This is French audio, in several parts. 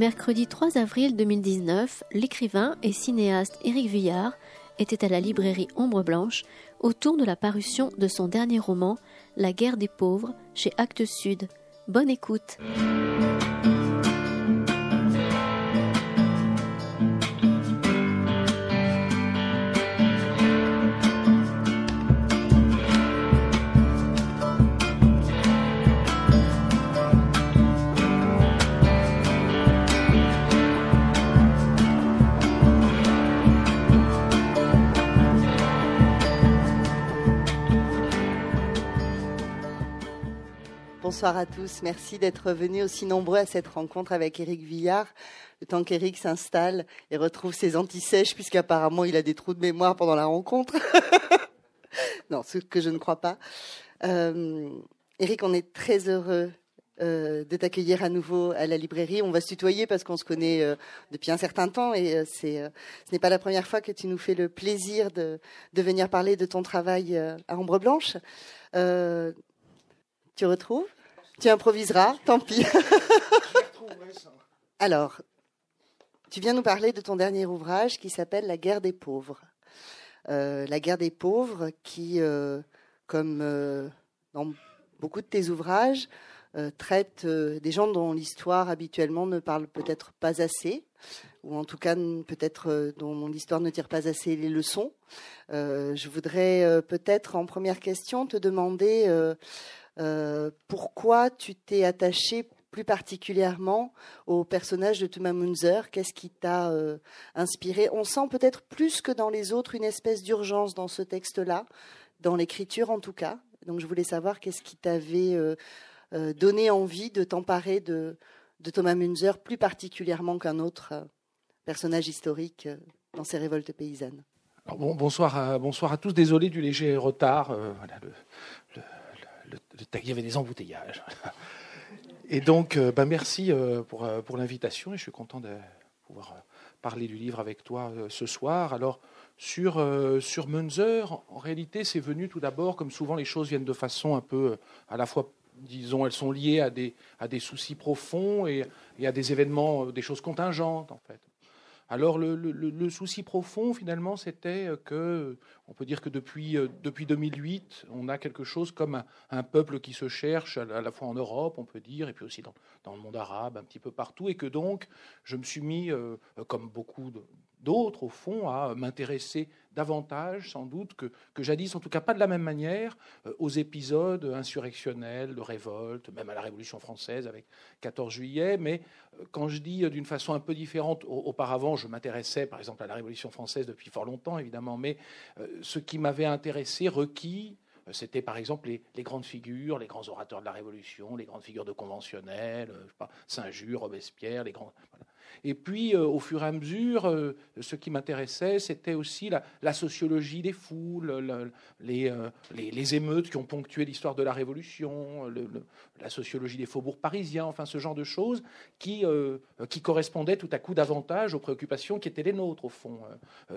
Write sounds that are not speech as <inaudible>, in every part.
Mercredi 3 avril 2019, l'écrivain et cinéaste Éric Vuillard était à la librairie Ombre Blanche autour de la parution de son dernier roman La guerre des pauvres chez Actes Sud. Bonne écoute. Bonsoir à tous. Merci d'être venus aussi nombreux à cette rencontre avec Éric Villard. Le temps qu'Éric s'installe et retrouve ses antisèches, puisqu'apparemment il a des trous de mémoire pendant la rencontre. <laughs> non, ce que je ne crois pas. Euh, Éric, on est très heureux euh, de t'accueillir à nouveau à la librairie. On va se tutoyer parce qu'on se connaît euh, depuis un certain temps et euh, c'est, ce n'est pas la première fois que tu nous fais le plaisir de, de venir parler de ton travail à Ombre Blanche. tu retrouves? Tu improviseras, tant pis. Alors, tu viens nous parler de ton dernier ouvrage qui s'appelle La guerre des pauvres. Euh, la guerre des pauvres qui, euh, comme euh, dans beaucoup de tes ouvrages, traite des gens dont l'histoire habituellement ne parle peut-être pas assez, ou en tout cas peut-être dont l'histoire ne tire pas assez les leçons. je voudrais peut-être en première question te demander euh, pourquoi tu t'es attaché plus particulièrement au personnage de Thomas Munzer? Qu'est-ce qui t'a euh, inspiré? On sent peut-être plus que dans les autres une espèce d'urgence dans ce texte-là, dans l'écriture en tout cas. Donc je voulais savoir qu'est-ce qui t'avait euh, donné envie de t'emparer de, Thomas Munzer plus particulièrement qu'un autre personnage historique dans ses révoltes paysannes. bonsoir, à, bonsoir à tous. Désolé du léger retard. Il y avait des embouteillages. <laughs> Et donc, bah, merci euh, pour, euh, pour l'invitation et je suis content de pouvoir parler du livre avec toi ce soir. Alors, sur, sur Munzer, en réalité, c'est venu tout d'abord, comme souvent les choses viennent de façon un peu à la fois disons, elles sont liées à des, à des soucis profonds et, et, à des événements, des choses contingentes, en fait. Alors le, souci profond, finalement, c'était que, on peut dire que depuis, euh, depuis 2008, on a quelque chose comme un, peuple qui se cherche, à la fois en Europe, on peut dire, et puis aussi dans, dans le monde arabe, un petit peu partout, et que donc je me suis mis, euh, comme beaucoup d'autres, au fond, à m'intéresser davantage, sans doute, que, jadis, en tout cas pas de la même manière, euh, aux épisodes insurrectionnels, de révolte, même à la Révolution française avec 14 juillet. Mais euh, quand je dis euh, d'une façon un peu différente, auparavant, je m'intéressais par exemple à la Révolution française depuis fort longtemps, évidemment, mais ce qui m'avait intéressé, requis, c'était par exemple les, grandes figures, les grands orateurs de la Révolution, les grandes figures de conventionnels, Saint-Just, Robespierre, les grands. Et puis, euh, au fur et à mesure, euh, ce qui m'intéressait, c'était aussi la, sociologie des foules, euh, les, émeutes qui ont ponctué l'histoire de la Révolution, la sociologie des faubourgs parisiens, enfin ce genre de choses qui, qui correspondaient tout à coup davantage aux préoccupations qui étaient les nôtres, au fond.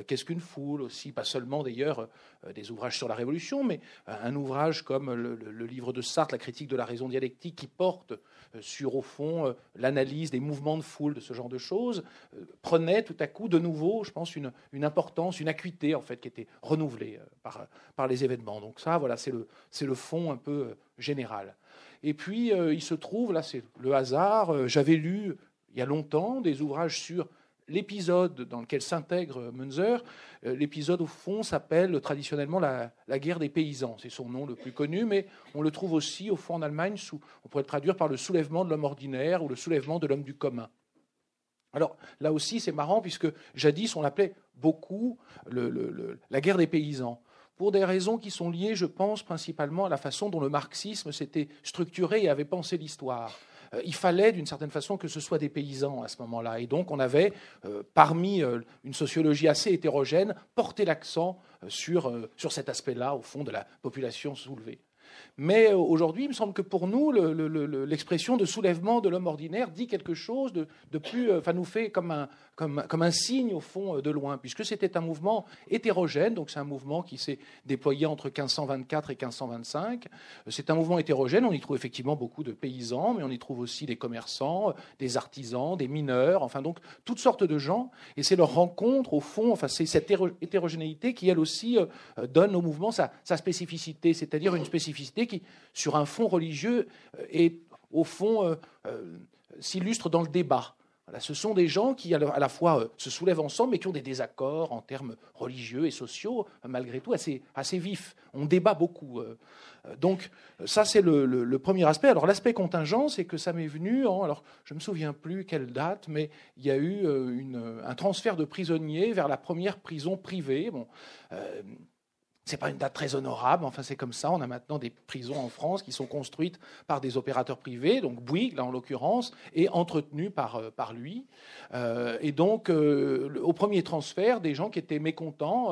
Qu'est-ce qu'une foule aussi? Pas seulement d'ailleurs des ouvrages sur la Révolution, mais un ouvrage comme le, le livre de Sartre, La critique de la raison dialectique, qui porte sur, au fond, l'analyse des mouvements de foule, de ce genre de choses, euh, prenait tout à coup de nouveau, je pense, une, importance, une acuité en fait qui était renouvelée euh, par, par les événements. Donc ça, voilà, c'est le, fond un peu euh, général. Et puis, il se trouve, là c'est le hasard, j'avais lu il y a longtemps des ouvrages sur l'épisode dans lequel s'intègre Munzer, euh, l'épisode au fond s'appelle traditionnellement la, guerre des paysans. C'est son nom le plus connu, mais on le trouve aussi au fond en Allemagne, sous, on pourrait le traduire par le soulèvement de l'homme ordinaire ou le soulèvement de l'homme du commun. Alors là aussi, c'est marrant puisque jadis on l'appelait beaucoup la guerre des paysans pour des raisons qui sont liées, je pense, principalement à la façon dont le marxisme s'était structuré et avait pensé l'histoire. Euh, il fallait d'une certaine façon que ce soit des paysans à ce moment-là. Et donc on avait, euh, parmi euh, une sociologie assez hétérogène, porté l'accent sur, sur cet aspect-là, au fond, de la population soulevée. Mais euh, aujourd'hui, il me semble que pour nous, l'expression de soulèvement de l'homme ordinaire dit quelque chose de, plus, euh, enfin nous fait comme un, comme, un signe au fond de loin, puisque c'était un mouvement hétérogène, donc c'est un mouvement qui s'est déployé entre 1524 et 1525. C'est un mouvement hétérogène, on y trouve effectivement beaucoup de paysans, mais on y trouve aussi des commerçants, des artisans, des mineurs, enfin donc toutes sortes de gens, et c'est leur rencontre au fond, enfin c'est cette hétérogénéité qui elle aussi donne au mouvement sa spécificité, c'est-à-dire une spécificité qui, sur un fond religieux, est au fond s'illustre dans le débat ce sont des gens qui, à la fois, euh, se soulèvent ensemble, mais qui ont des désaccords en termes religieux et sociaux, malgré tout, assez, assez vifs. On débat beaucoup. Euh. Donc, ça, c'est le, premier aspect. Alors, l'aspect contingent, c'est que ça m'est venu, alors, je ne me souviens plus quelle date, mais il y a eu euh, un transfert de prisonniers vers la première prison privée. Bon, n'est pas une date très honorable, enfin c'est comme ça. On a maintenant des prisons en France qui sont construites par des opérateurs privés, donc Bouygues là en l'occurrence, et entretenues par, euh, par lui. Euh, et donc euh, au premier transfert, des gens qui étaient mécontents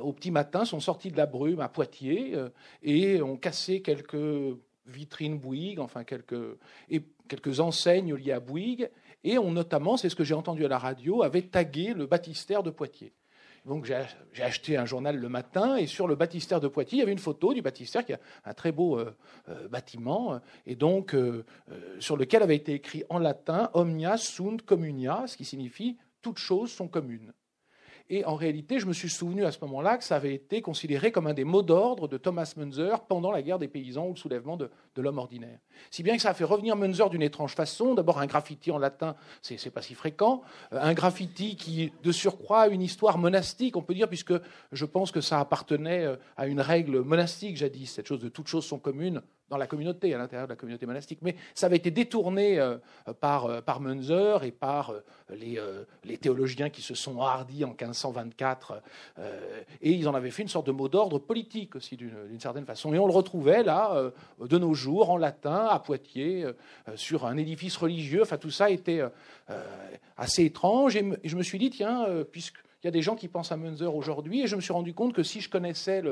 au petit matin sont sortis de la brume à Poitiers et ont cassé quelques vitrines Bouygues, enfin quelques, quelques enseignes liées à Bouygues, et ont notamment, c'est ce que j'ai entendu à la radio, avait tagué le baptistère de Poitiers. Donc j'ai acheté un journal le matin et sur le baptistère de Poitiers, il y avait une photo du baptistère qui a un très beau euh, euh, bâtiment et donc euh, sur lequel avait été écrit en latin Omnia sunt communia, ce qui signifie toutes choses sont communes. Et en réalité, je me suis souvenu à ce moment-là que ça avait été considéré comme un des mots d'ordre de Thomas Munzer pendant la guerre des paysans ou le soulèvement de, l'homme ordinaire. Si bien que ça a fait revenir Munzer d'une étrange façon. D'abord, un graffiti en latin, c'est pas si fréquent. Euh, un graffiti qui, de surcroît, a une histoire monastique, on peut dire, puisque je pense que ça appartenait euh, à une règle monastique jadis, cette chose de toutes choses sont communes dans la communauté, à l'intérieur de la communauté monastique. Mais ça avait été détourné euh, par, par Munzer et par les, les, théologiens qui se sont hardis en 1524. et ils en avaient fait une sorte de mot d'ordre politique aussi, d'une certaine façon. Et on le retrouvait là, de nos jours, en latin, à Poitiers, sur un édifice religieux. Enfin, tout ça était assez étrange. Et je me suis dit, tiens, puisqu'il y a des gens qui pensent à Munzer aujourd'hui, et je me suis rendu compte que si je connaissais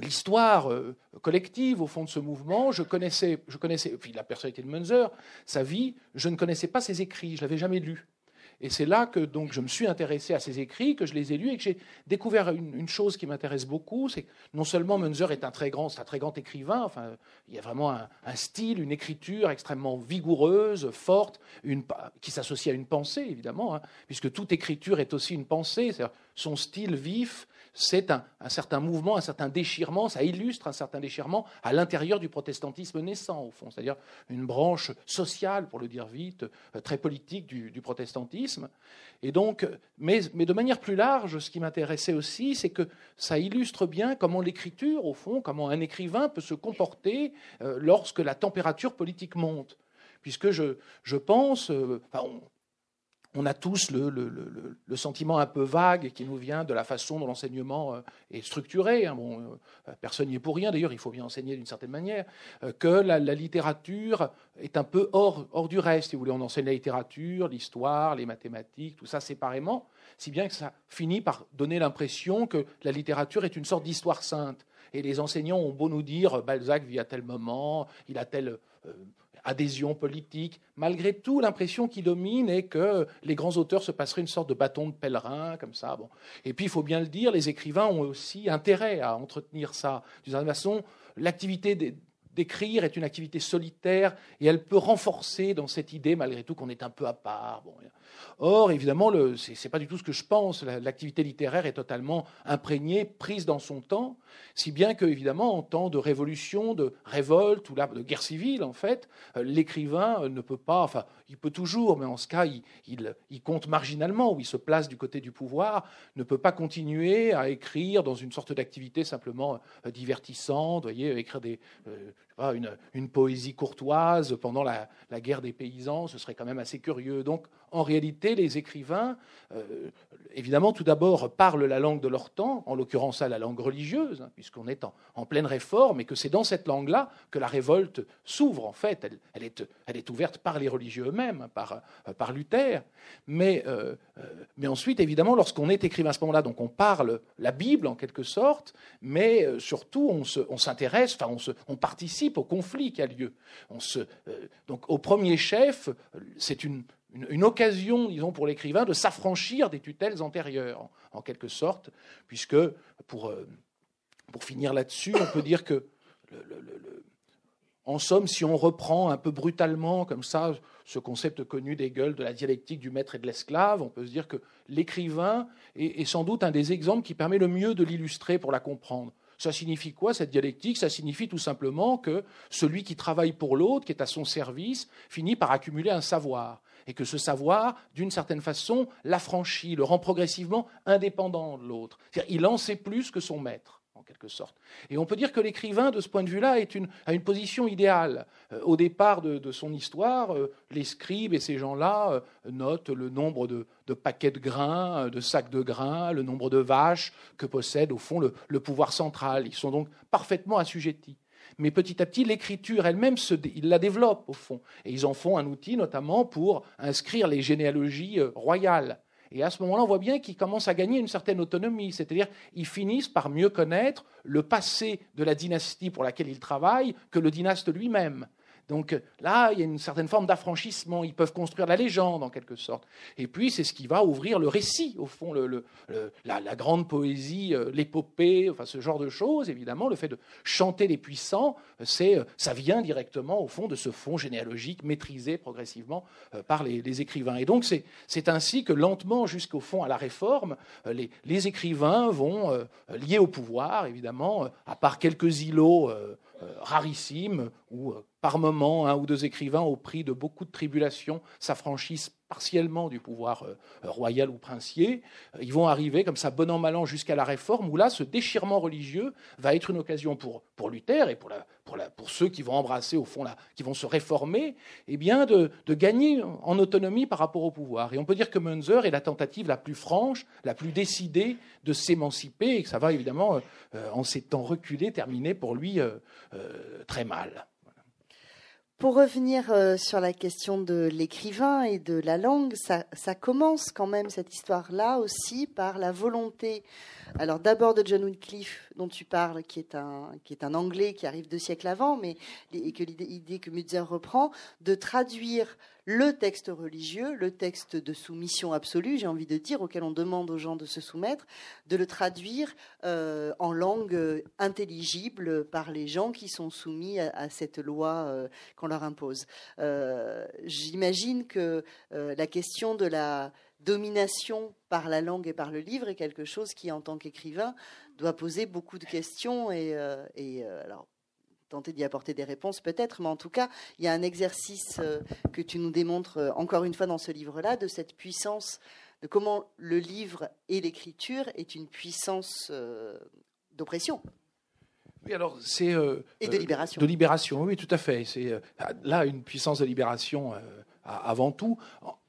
l'histoire euh, collective au fond de ce mouvement. Je connaissais, je connaissais la personnalité de Munzer, sa vie, je ne connaissais pas ses écrits, je l'avais jamais lu. Et c'est là que donc je me suis intéressé à ses écrits, que je les ai lus et que j'ai découvert une, chose qui m'intéresse beaucoup, c'est que non seulement Munzer est un très grand, un très grand écrivain, enfin il y a vraiment un, style, une écriture extrêmement vigoureuse, forte, qui s'associe à une pensée évidemment, hein, puisque toute écriture est aussi une pensée, son style vif, c'est un, certain mouvement, un certain déchirement, ça illustre un certain déchirement à l'intérieur du protestantisme naissant, au fond, c'est-à-dire une branche sociale, pour le dire vite, euh, très politique du, protestantisme. Et donc, mais, de manière plus large, ce qui m'intéressait aussi, c'est que ça illustre bien comment l'écriture, au fond, comment un écrivain peut se comporter euh, lorsque la température politique monte puisque je, pense, euh, on a tous le, sentiment un peu vague qui nous vient de la façon dont l'enseignement euh, est structuré. Hein. Bon, euh, personne n'y est pour rien, d'ailleurs, il faut bien enseigner d'une certaine manière, euh, que la, littérature est un peu hors, hors du reste. Si vous voulez, on enseigne la littérature, l'histoire, les mathématiques, tout ça séparément, si bien que ça finit par donner l'impression que la littérature est une sorte d'histoire sainte. Et les enseignants ont beau nous dire Balzac vit à tel moment, il a tel adhésion politique. Malgré tout, l'impression qui domine est que les grands auteurs se passeraient une sorte de bâton de pèlerin, comme ça. Bon. Et puis, il faut bien le dire, les écrivains ont aussi intérêt à entretenir ça. D'une certaine façon, l'activité d'écrire est une activité solitaire et elle peut renforcer dans cette idée, malgré tout, qu'on est un peu à part. Bon, Or, évidemment, ce n'est pas du tout ce que je pense. L'activité littéraire est totalement imprégnée, prise dans son temps, si bien que, évidemment, en temps de révolution, de révolte ou de guerre civile, en fait, euh, l'écrivain ne peut pas, enfin, il peut toujours, mais en ce cas, il, compte marginalement, ou il se place du côté du pouvoir, ne peut pas continuer à écrire dans une sorte d'activité simplement euh, divertissante, voyez, écrire des, euh, une, poésie courtoise pendant la, guerre des paysans, ce serait quand même assez curieux. Donc, en réalité, les écrivains, euh, évidemment, tout d'abord, parlent la langue de leur temps, en l'occurrence la langue religieuse, hein, puisqu'on est en, pleine réforme, et que c'est dans cette langue-là que la révolte s'ouvre, en fait. Elle, est, ouverte par les religieux eux-mêmes, hein, par, par, Luther. Mais, euh, euh, mais ensuite, évidemment, lorsqu'on est écrivain à ce moment-là, donc on parle la Bible, en quelque sorte, mais surtout, on s'intéresse, enfin, on, on participe au conflit qui a lieu. Euh, donc au premier chef, c'est une, une, occasion, disons, pour l'écrivain de s'affranchir des tutelles antérieures, en, quelque sorte, puisque, pour, euh, pour finir là-dessus, on peut dire que, en somme, si on reprend un peu brutalement, comme ça, ce concept connu d'Hegel de la dialectique du maître et de l'esclave, on peut se dire que l'écrivain est sans doute un des exemples qui permet le mieux de l'illustrer pour la comprendre. Ça signifie quoi cette dialectique? Ça signifie tout simplement que celui qui travaille pour l'autre, qui est à son service, finit par accumuler un savoir. Et que ce savoir, d'une certaine façon, l'affranchit, le rend progressivement indépendant de l'autre. Il en sait plus que son maître Et on peut dire que l'écrivain, de ce point de vue-là, une, a une position idéale. Euh, au départ de, son histoire, euh, les scribes et ces gens-là euh, notent le nombre de, paquets de grains, de sacs de grains, le nombre de vaches que possède, au fond, le, pouvoir central. Ils sont donc parfaitement assujettis. Mais petit à petit, l'écriture elle-même, ils la développent, au fond. Et ils en font un outil, notamment, pour inscrire les généalogies royales. Et à ce moment-là, on voit bien qu'ils commencent à gagner une certaine autonomie, c'est-à-dire ils finissent par mieux connaître le passé de la dynastie pour laquelle ils travaillent que le dynaste lui-même. Donc là, il y a une certaine forme d'affranchissement. Ils peuvent construire la légende, en quelque sorte. Et puis, c'est ce qui va ouvrir le récit, au fond, la, grande poésie, euh, l'épopée, enfin, ce genre de choses, évidemment. Le fait de chanter les puissants, c'est, euh, ça vient directement, au fond, de ce fond généalogique maîtrisé progressivement euh, par les, écrivains. Et donc, c'est ainsi que, lentement, jusqu'au fond, à la réforme, les, écrivains vont, liés au pouvoir, évidemment, à part quelques îlots rarissimes, où par moment, un ou deux écrivains, au prix de beaucoup de tribulations, s'affranchissent partiellement du pouvoir euh, royal ou princier. Ils vont arriver comme ça, bon an, mal an, jusqu'à la réforme, où là, ce déchirement religieux va être une occasion pour, Luther et pour, ceux qui vont embrasser, au fond, qui vont se réformer, eh de, gagner en autonomie par rapport au pouvoir. Et on peut dire que Münzer est la tentative la plus franche, la plus décidée de s'émanciper, et que ça va évidemment, euh, en ces temps reculés, terminer pour lui euh, très mal. Pour revenir euh, sur la question de l'écrivain et de la langue, ça, commence quand même cette histoire-là aussi par la volonté, alors d'abord de John Wycliffe dont tu parles, qui est un qui est un Anglais qui arrive deux siècles avant, mais que l'idée que Mutzer reprend de traduire le texte religieux, le texte de soumission absolue, j'ai envie de dire, auquel on demande aux gens de se soumettre, de le traduire euh, en langue intelligible par les gens qui sont soumis à, cette loi euh, qu'on leur impose. Euh, j'imagine que la question de la domination par la langue et par le livre est quelque chose qui, en tant qu'écrivain, doit poser beaucoup de questions et alors tenter d'y apporter des réponses peut-être, mais en tout cas, il y a un exercice euh, que tu nous démontres euh, encore une fois dans ce livre-là, de cette puissance, de comment le livre et l'écriture est une puissance euh, d'oppression. Oui, alors c'est et de libération. De libération, oui, tout à fait. C'est là une puissance de libération avant tout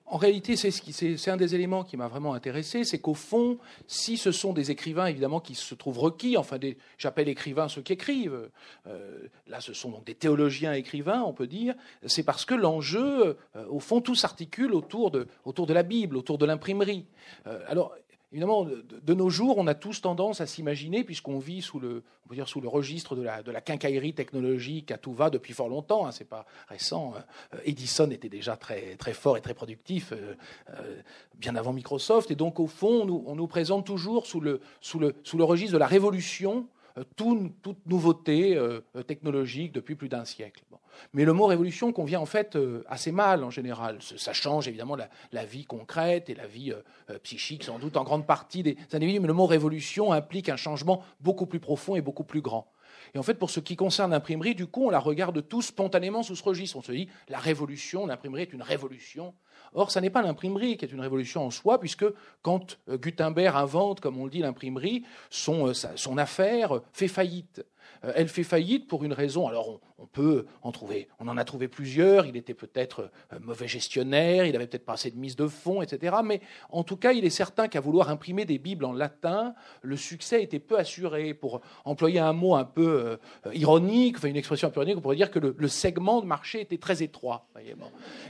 en réalité, c'est un des éléments qui m'a vraiment intéressé, c'est qu'au fond, si ce sont des écrivains évidemment qui se trouvent requis, enfin, j'appelle écrivains ceux qui écrivent. Euh, là, ce sont donc des théologiens écrivains, on peut dire. C'est parce que l'enjeu, euh, au fond, tout s'articule autour de, la Bible, autour de l'imprimerie. Euh, alors, Évidemment, de, nos jours, on a tous tendance à s'imaginer, puisqu'on vit sous le, on peut dire sous le registre de la, quincaillerie technologique à tout va depuis fort longtemps. Hein, c'est pas récent. Hein. Edison était déjà très fort et très productif euh, euh, bien avant Microsoft, et donc au fond, on nous, présente toujours sous le, sous le, sous le registre de la révolution euh, toute nouveauté euh, technologique depuis plus d'un siècle. Mais le mot révolution convient en fait euh, assez mal en général. Ça change évidemment la, vie concrète et la vie psychique sans doute en grande partie des individus, mais le mot révolution implique un changement beaucoup plus profond et beaucoup plus grand. Et en fait, pour ce qui concerne l'imprimerie, du coup, on la regarde tous spontanément sous ce registre. On se dit, la révolution, l'imprimerie est une révolution. Or, ce n'est pas l'imprimerie qui est une révolution en soi, puisque quand euh, Gutenberg invente, comme on le dit, l'imprimerie, son, euh, son affaire fait faillite. Euh, elle fait faillite pour une raison. Alors on, peut en trouver, on en a trouvé plusieurs. Il était peut-être euh, mauvais gestionnaire, il avait peut-être pas assez de mise de fonds, etc. Mais en tout cas, il est certain qu'à vouloir imprimer des bibles en latin, le succès était peu assuré. Pour employer un mot un peu euh, ironique, une expression un peu ironique, on pourrait dire que le, segment de marché était très étroit.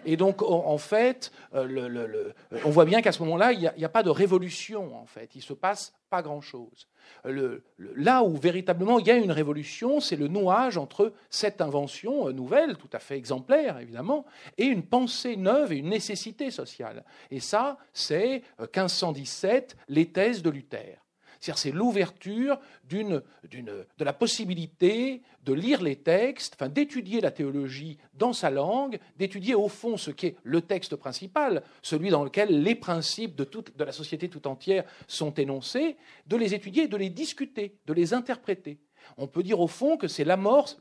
Et donc en, fait, on voit bien qu'à ce moment-là, il n'y a, a, pas de révolution. En fait, il se passe pas grand-chose. là où véritablement il y a une révolution, c'est le nouage entre cette invention euh, nouvelle, tout à fait exemplaire évidemment, et une pensée neuve et une nécessité sociale. Et ça, c'est 1517, euh, les thèses de Luther. C'est l'ouverture de la possibilité de lire les textes, enfin, d'étudier la théologie dans sa langue, d'étudier au fond ce qu'est le texte principal, celui dans lequel les principes de, de la société tout entière sont énoncés, de les étudier, de les discuter, de les interpréter. On peut dire au fond que c'est l'amorce,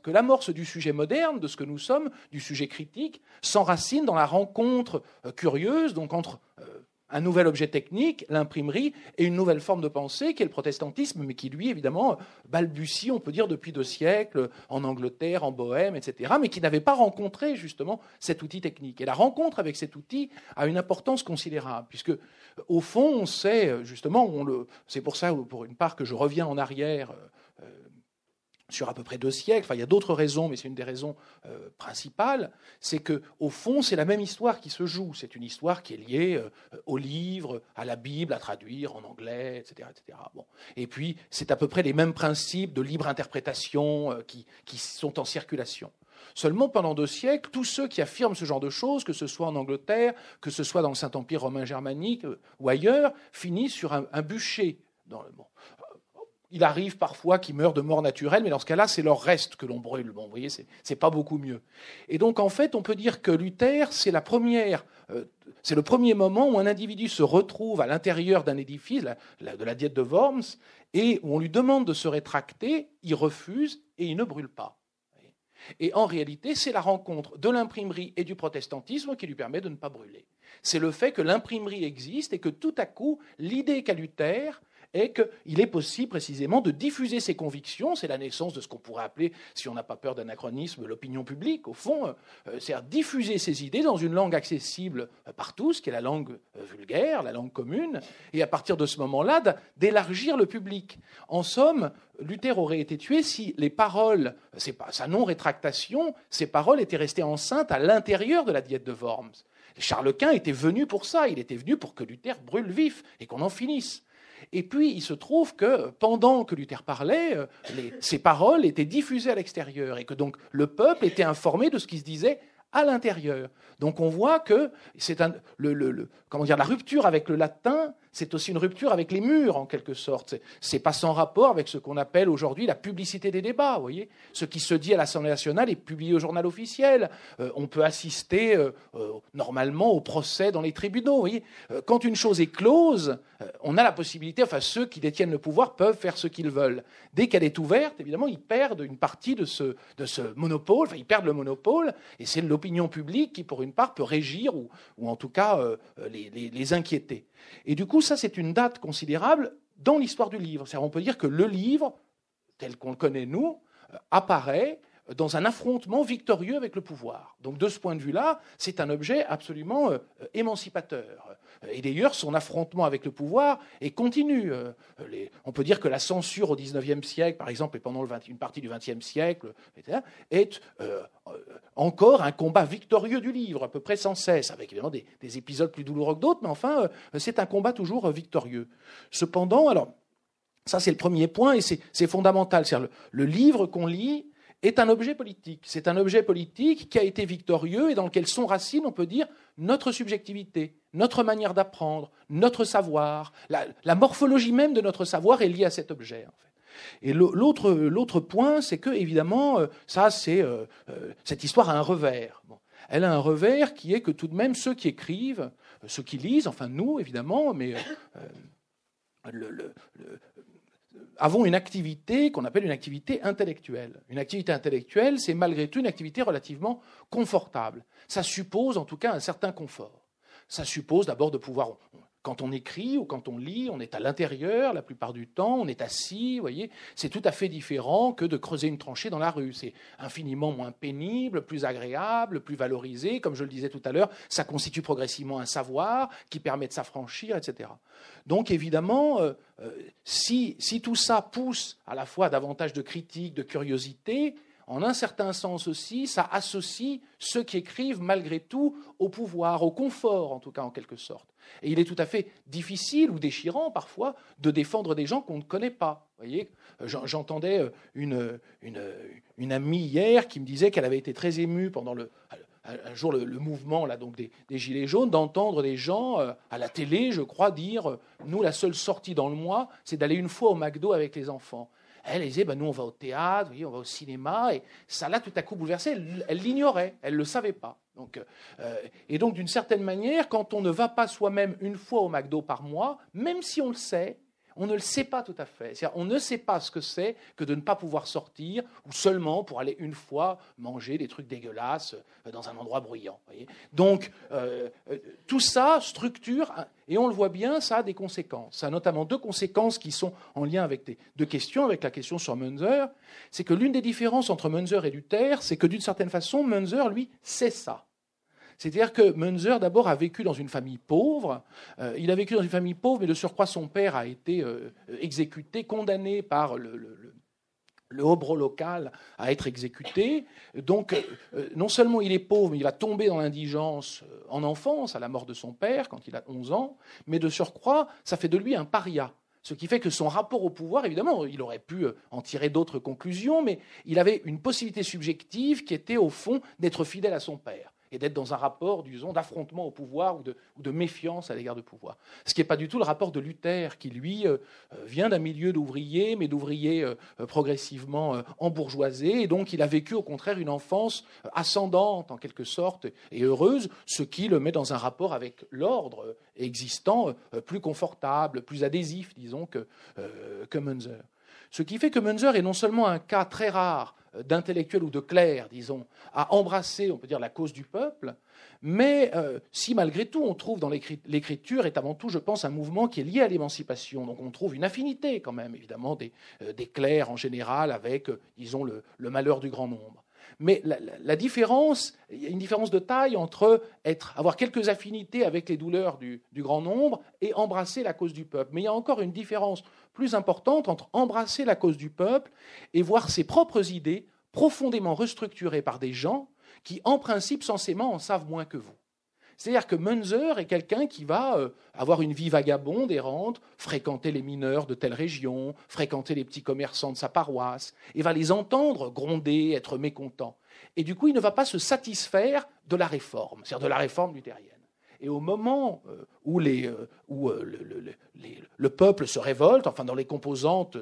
du sujet moderne, de ce que nous sommes, du sujet critique, s'enracine dans la rencontre euh, curieuse, donc entre euh, un nouvel objet technique, l'imprimerie, et une nouvelle forme de pensée qui est le protestantisme, mais qui lui, évidemment, balbutie, on peut dire, depuis deux siècles, en Angleterre, en Bohème, etc., mais qui n'avait pas rencontré justement cet outil technique. Et la rencontre avec cet outil a une importance considérable, puisque, au fond, on sait, justement, c'est pour ça, pour une part, que je reviens en arrière sur à peu près deux siècles, enfin il y a d'autres raisons, mais c'est une des raisons euh, principales, c'est que au fond c'est la même histoire qui se joue. C'est une histoire qui est liée euh, au livre, à la Bible, à traduire en anglais, etc., etc. Bon. Et puis c'est à peu près les mêmes principes de libre interprétation euh, qui, qui sont en circulation. Seulement, pendant deux siècles, tous ceux qui affirment ce genre de choses, que ce soit en Angleterre, que ce soit dans le Saint-Empire romain germanique ou ailleurs, finissent sur un, bûcher. Dans le, bon il arrive parfois qu'ils meurent de mort naturelle, mais dans ce cas-là, c'est leur reste que l'on brûle. Bon, vous voyez, c'est pas beaucoup mieux. Et donc, en fait, on peut dire que Luther, c'est la première, euh, c'est le premier moment où un individu se retrouve à l'intérieur d'un édifice, de la diète de Worms, et où on lui demande de se rétracter, il refuse et il ne brûle pas. Et en réalité, c'est la rencontre de l'imprimerie et du protestantisme qui lui permet de ne pas brûler. C'est le fait que l'imprimerie existe et que tout à coup, l'idée qu'a Luther, est qu'il est possible précisément de diffuser ses convictions. C'est la naissance de ce qu'on pourrait appeler, si on n'a pas peur d'anachronisme, l'opinion publique, au fond. Euh, c'est-à-dire diffuser ses idées dans une langue accessible euh, par tous, qui est la langue euh, vulgaire, la langue commune, et à partir de ce moment-là, d'élargir le public. En somme, Luther aurait été tué si les paroles, sa non-rétractation, ses paroles étaient restées enceintes à l'intérieur de la diète de Worms. Charles Quint était venu pour ça, il était venu pour que Luther brûle vif et qu'on en finisse. Et puis, il se trouve que pendant que Luther parlait, euh, ses paroles étaient diffusées à l'extérieur et que donc le peuple était informé de ce qui se disait à l'intérieur. Donc on voit que c'est le, comment dire, la rupture avec le latin c'est aussi une rupture avec les murs, en quelque sorte. C'est pas sans rapport avec ce qu'on appelle aujourd'hui la publicité des débats. Vous voyez, ce qui se dit à l'Assemblée nationale est publié au journal officiel. Euh, on peut assister euh, euh, normalement au procès dans les tribunaux. Vous voyez, quand une chose est close, on a la possibilité, enfin ceux qui détiennent le pouvoir peuvent faire ce qu'ils veulent. Dès qu'elle est ouverte, évidemment, ils perdent une partie de ce, de ce monopole. Enfin, ils perdent le monopole, et c'est l'opinion publique qui, pour une part, peut régir ou, ou en tout cas les, les, les inquiéter. Et du coup, ça, c'est une date considérable dans l'histoire du livre. On peut dire que le livre, tel qu'on le connaît nous, euh, apparaît dans un affrontement victorieux avec le pouvoir. Donc de ce point de vue-là, c'est un objet absolument euh, émancipateur. Et d'ailleurs, son affrontement avec le pouvoir est continu. Euh, on peut dire que la censure au XIXe siècle, par exemple, et pendant une partie du XXe siècle, est encore un combat victorieux du livre, à peu près sans cesse, avec évidemment des, épisodes plus douloureux que d'autres, mais enfin, euh, c'est un combat toujours euh, victorieux. Cependant, alors, ça c'est le premier point, et c'est fondamental. Le, le livre qu'on lit est un objet politique. C'est un objet politique qui a été victorieux et dans lequel sont racines, on peut dire, notre subjectivité, notre manière d'apprendre, notre savoir. La, morphologie même de notre savoir est liée à cet objet. Et l'autre point, c'est que, évidemment, euh, ça, c'est euh, euh, cette histoire a un revers. Elle a un revers qui est que tout de même, ceux qui écrivent, ceux qui lisent, enfin nous, évidemment, mais avons une activité qu'on appelle une activité intellectuelle. Une activité intellectuelle, c'est malgré tout une activité relativement confortable. Ça suppose en tout cas un certain confort. Ça suppose d'abord de pouvoir, quand on écrit ou quand on lit, on est à l'intérieur la plupart du temps, on est assis, vous voyez, c'est tout à fait différent que de creuser une tranchée dans la rue. C'est infiniment moins pénible, plus agréable, plus valorisé. Comme je le disais tout à l'heure, ça constitue progressivement un savoir qui permet de s'affranchir, etc. Donc évidemment, euh, euh, si, si tout ça pousse à la fois davantage de critiques, de curiosité, en un certain sens aussi, ça associe ceux qui écrivent malgré tout au pouvoir, au confort en tout cas en quelque sorte. Et il est tout à fait difficile ou déchirant parfois de défendre des gens qu'on ne connaît pas. voyez, j'entendais euh, une, amie hier qui me disait qu'elle avait été très émue pendant un jour le, mouvement des, Gilets jaunes, d'entendre des gens euh, à la télé, je crois, dire euh, Nous, la seule sortie dans le mois, c'est d'aller une fois au McDo avec les enfants. Elle, disait, ben, nous, on va au théâtre, on va au cinéma, et ça l'a tout à coup bouleversé. Elle l'ignorait, elle ne le savait pas. Donc, euh, et donc, d'une certaine manière, quand on ne va pas soi-même une fois au McDo par mois, même si on le sait, on ne le sait pas tout à fait. On ne sait pas ce que c'est que de ne pas pouvoir sortir ou seulement pour aller une fois manger des trucs dégueulasses euh, dans un endroit bruyant. Donc, euh, euh, tout ça structure, et on le voit bien, ça a des conséquences. Ça a notamment deux conséquences qui sont en lien avec deux questions, avec la question sur Munzer. C'est que l'une des différences entre Munzer et Luther, c'est que d'une certaine façon, Munzer, lui, sait ça. C'est-à-dire que Munzer, d'abord, a vécu dans une famille pauvre. Euh, il a vécu dans une famille pauvre, mais de surcroît, son père a été euh, exécuté, condamné par le, le, local à être exécuté. Donc, euh, non seulement il est pauvre, mais il va tomber dans l'indigence en enfance, à la mort de son père, quand il a 11 ans, mais de surcroît, ça fait de lui un paria. Ce qui fait que son rapport au pouvoir, évidemment, il aurait pu en tirer d'autres conclusions, mais il avait une possibilité subjective qui était, au fond, d'être fidèle à son père et d'être dans un rapport, disons, d'affrontement au pouvoir ou de, méfiance à l'égard du pouvoir. Ce qui n'est pas du tout le rapport de Luther, qui lui euh, euh, vient d'un milieu d'ouvriers, mais d'ouvriers euh, progressivement embourgeoisés, et donc il a vécu au contraire une enfance ascendante en quelque sorte et heureuse, ce qui le met dans un rapport avec l'ordre existant plus confortable, plus adhésif, disons, que, que Munzer. Ce qui fait que Munzer est non seulement un cas très rare d'intellectuels ou de clercs, disons, à embrasser, on peut dire, la cause du peuple, mais euh, si malgré tout on trouve dans l'écriture, est avant tout, je pense, un mouvement qui est lié à l'émancipation, donc on trouve une affinité quand même, évidemment, des, euh, clercs en général avec, euh, disons, le, malheur du grand nombre. Mais la, différence, il y a une différence de taille entre avoir quelques affinités avec les douleurs du, du, grand nombre et embrasser la cause du peuple. Mais il y a encore une différence plus importante entre embrasser la cause du peuple et voir ses propres idées profondément restructurées par des gens qui, en principe, censément, en savent moins que vous. C'est-à-dire que Munzer est quelqu'un qui va euh, avoir une vie vagabonde, errante, fréquenter les mineurs de telle région, fréquenter les petits commerçants de sa paroisse, et va les entendre gronder, être mécontent. Et du coup, il ne va pas se satisfaire de la réforme, c'est-à-dire de la réforme luthérienne. Et au moment euh, où, les, euh, où euh, le, peuple se révolte, enfin dans les composantes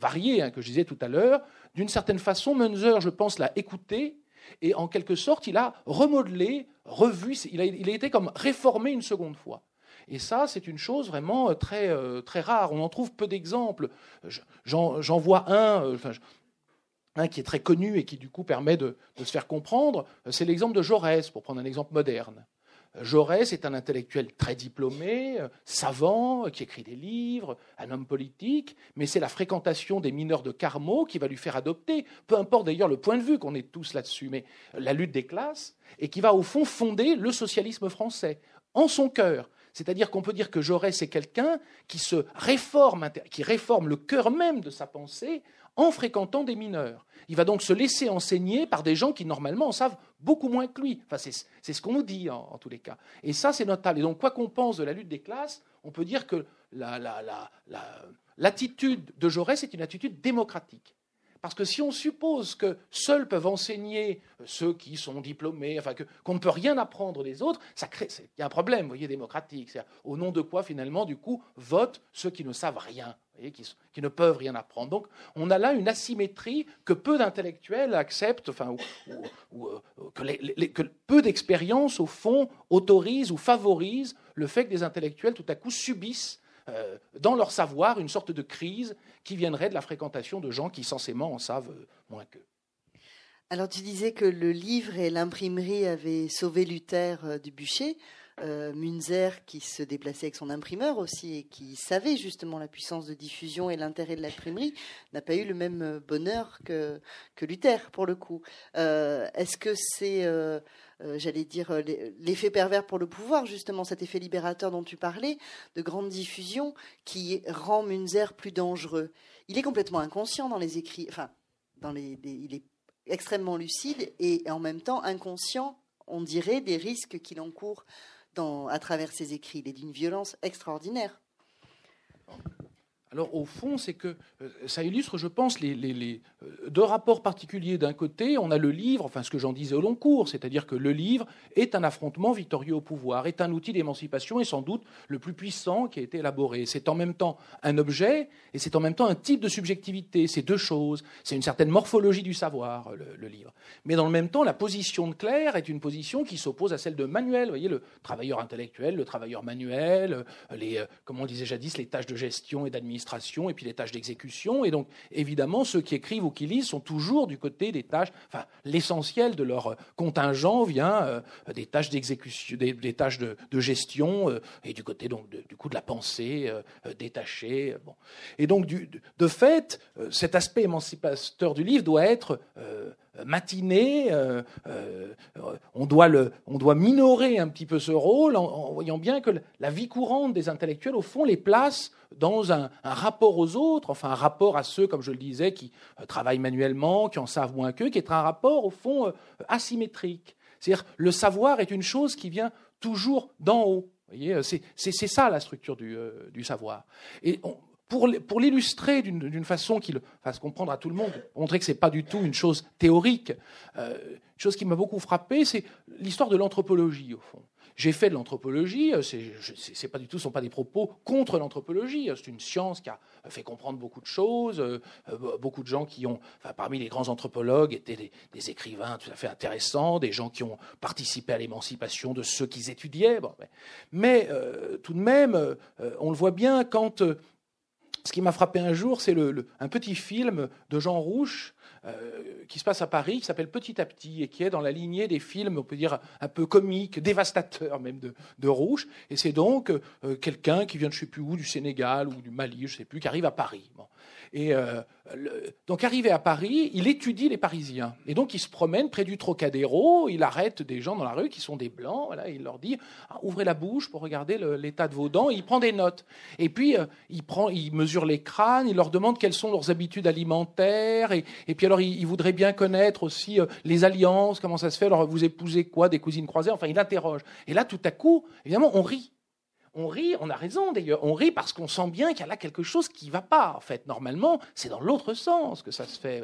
variées hein, que je disais tout à l'heure, d'une certaine façon, Munzer, je pense, l'a écouté et en quelque sorte, il a remodelé, revu, il a, été comme réformé une seconde fois. Et ça, c'est une chose vraiment très, très rare. On en trouve peu d'exemples. J'en vois un, un qui est très connu et qui du coup permet de se faire comprendre. C'est l'exemple de Jaurès, pour prendre un exemple moderne. Jaurès est un intellectuel très diplômé, euh, savant, qui écrit des livres, un homme politique, mais c'est la fréquentation des mineurs de Carmaux qui va lui faire adopter, peu importe d'ailleurs le point de vue qu'on est tous là-dessus, mais la lutte des classes, et qui va au fond fonder le socialisme français en son cœur. C'est-à-dire qu'on peut dire que Jaurès est quelqu'un qui se réforme, qui réforme le cœur même de sa pensée en fréquentant des mineurs. Il va donc se laisser enseigner par des gens qui normalement en savent beaucoup moins que lui. Enfin, c'est ce qu'on nous dit en, tous les cas. Et ça, c'est notable. Et donc, quoi qu'on pense de la lutte des classes, on peut dire que l'attitude de Jaurès est une attitude démocratique. Parce que si on suppose que seuls peuvent enseigner ceux qui sont diplômés, enfin qu'on ne peut rien apprendre des autres, ça crée, il y a un problème, voyez, démocratique. Au nom de quoi, finalement, du coup, votent ceux qui ne savent rien, qui, ne peuvent rien apprendre. Donc, on a là une asymétrie que peu d'intellectuels acceptent, enfin, euh, que, peu d'expériences, au fond, autorisent ou favorisent le fait que des intellectuels, tout à coup, subissent euh, dans leur savoir une sorte de crise qui viendrait de la fréquentation de gens qui censément en savent euh, moins qu'eux. Alors tu disais que le livre et l'imprimerie avaient sauvé Luther du bûcher. Euh, Munzer qui se déplaçait avec son imprimeur aussi et qui savait justement la puissance de diffusion et l'intérêt de l'imprimerie, n'a pas eu le même bonheur que, Luther pour le coup. Euh, est-ce que c'est, euh, j'allais dire, l'effet pervers pour le pouvoir, justement, cet effet libérateur dont tu parlais, de grande diffusion, qui rend Munzer plus dangereux? Il est complètement inconscient dans les écrits, enfin, il est extrêmement lucide et en même temps inconscient, on dirait, des risques qu'il encourt à travers ses écrits. Il est d'une violence extraordinaire. Alors au fond, c'est que euh, ça illustre, je pense, les, euh, deux rapports particuliers. D'un côté, on a le livre, enfin ce que j'en disais au long cours, c'est-à-dire que le livre est un affrontement victorieux au pouvoir, est un outil d'émancipation et sans doute le plus puissant qui a été élaboré. C'est en même temps un objet et c'est en même temps un type de subjectivité. C'est deux choses. C'est une certaine morphologie du savoir, le, livre. Mais dans le même temps, la position de Claire est une position qui s'oppose à celle de Manuel. Vous voyez, le travailleur intellectuel, le travailleur manuel, euh, les, comme on disait jadis, les tâches de gestion et d'administration et puis les tâches d'exécution. Et donc, évidemment, ceux qui écrivent ou qui lisent sont toujours du côté des tâches. Enfin, l'essentiel de leur contingent vient euh, des tâches d'exécution, des, tâches de, gestion euh, et du côté donc du coup de la pensée euh, détachée. Bon. Et donc, de fait, cet aspect émancipateur du livre doit être matinée, on, doit le, on doit minorer un petit peu ce rôle en, voyant bien que la vie courante des intellectuels, au fond, les place dans un, rapport aux autres, enfin un rapport à ceux, comme je le disais, qui euh, travaillent manuellement, qui en savent moins qu'eux, qui est un rapport au fond euh, asymétrique. C'est-à-dire le savoir est une chose qui vient toujours d'en haut. Euh, c'est ça la structure du, savoir. Et pour, l'illustrer d'une façon qui le fasse comprendre à tout le monde, montrer que ce n'est pas du tout une chose théorique, une chose qui m'a beaucoup frappé, c'est l'histoire de l'anthropologie, au fond. J'ai fait de l'anthropologie, euh, c'est pas du tout, ce sont pas des propos contre l'anthropologie. C'est une science qui a fait comprendre beaucoup de choses. Euh, euh, beaucoup de gens qui ont, parmi les grands anthropologues, étaient des, écrivains tout à fait intéressants, des gens qui ont participé à l'émancipation de ceux qu'ils étudiaient. mais, tout de même, on le voit bien quand ce qui m'a frappé un jour, c'est un petit film de Jean Rouche euh, qui se passe à Paris, qui s'appelle Petit à Petit, et qui est dans la lignée des films, on peut dire, un peu comiques, dévastateurs même de, de Rouge. Et c'est donc euh, quelqu'un qui vient de je ne sais plus où, du Sénégal ou du Mali, je ne sais plus, qui arrive à Paris. Et euh, donc, arrivé à Paris, il étudie les Parisiens. Et donc, il se promène près du Trocadéro, il arrête des gens dans la rue qui sont des blancs, voilà, il leur dit ah, ouvrez la bouche pour regarder l'état de vos dents, et il prend des notes. Et puis, il, prend, il mesure les crânes, il leur demande quelles sont leurs habitudes alimentaires, et puis alors, il, voudrait bien connaître aussi euh, les alliances, comment ça se fait, alors vous épousez quoi, des cousines croisées, enfin, il interroge. Et là, tout à coup, évidemment, on rit on rit, on a raison d'ailleurs, on rit parce qu'on sent bien qu'il y a là quelque chose qui ne va pas. En fait, normalement, c'est dans l'autre sens que ça se fait.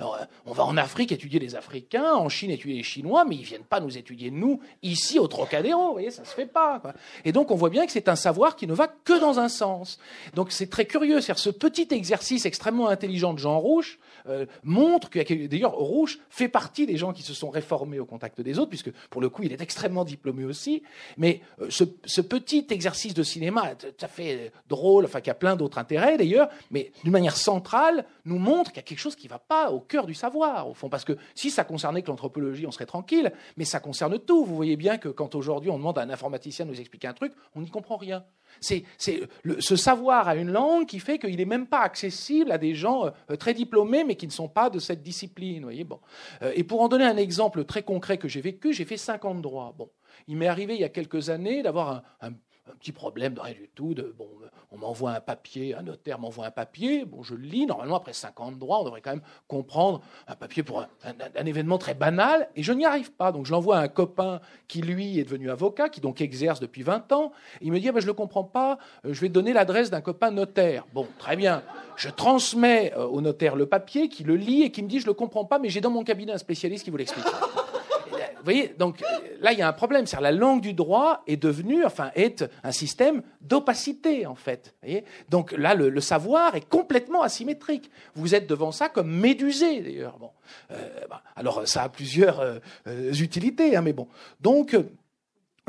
Euh, on va en Afrique étudier les Africains, en Chine étudier les Chinois, mais ils viennent pas nous étudier nous ici au Trocadéro. Vous voyez, ça se fait pas. Et donc, on voit bien que c'est un savoir qui ne va que dans un sens. Donc, c'est très curieux. C'est ce petit exercice extrêmement intelligent de Jean Rouge euh, montre que, d'ailleurs, Rouge fait partie des gens qui se sont réformés au contact des autres, puisque pour le coup, il est extrêmement diplômé aussi. Mais euh, ce, ce petit exercice exercice de cinéma tout à fait drôle, enfin qui a plein d'autres intérêts d'ailleurs, mais d'une manière centrale, nous montre qu'il y a quelque chose qui ne va pas au cœur du savoir, au fond. Parce que si ça concernait que l'anthropologie, on serait tranquille, mais ça concerne tout. Vous voyez bien que quand aujourd'hui on demande à un informaticien de nous expliquer un truc, on n'y comprend rien. C'est ce savoir à une langue qui fait qu'il n'est même pas accessible à des gens euh, très diplômés, mais qui ne sont pas de cette discipline. Voyez bon. Euh, et pour en donner un exemple très concret que j'ai vécu, j'ai fait 50 droits. Bon. Il m'est arrivé il y a quelques années d'avoir un un petit problème de rien du tout. De, bon, on m'envoie un papier, un notaire m'envoie un papier, bon, je le lis. Normalement, après 50 droits, on devrait quand même comprendre un papier pour un, événement très banal, et je n'y arrive pas. Donc, je l'envoie à un copain qui, lui, est devenu avocat, qui donc exerce depuis 20 ans. Il me dit ah ben, Je ne le comprends pas, euh, je vais donner l'adresse d'un copain notaire. Bon, très bien. Je transmets euh, au notaire le papier, qui le lit et qui me dit Je ne le comprends pas, mais j'ai dans mon cabinet un spécialiste qui vous l'explique. Vous voyez, donc là, il y a un problème. C'est la langue du droit est devenue, enfin, est un système d'opacité, en fait. Donc là, le, savoir est complètement asymétrique. Vous êtes devant ça comme médusé, d'ailleurs. Bon. Euh, bah, alors, ça a plusieurs euh, utilités, hein, mais bon. Donc,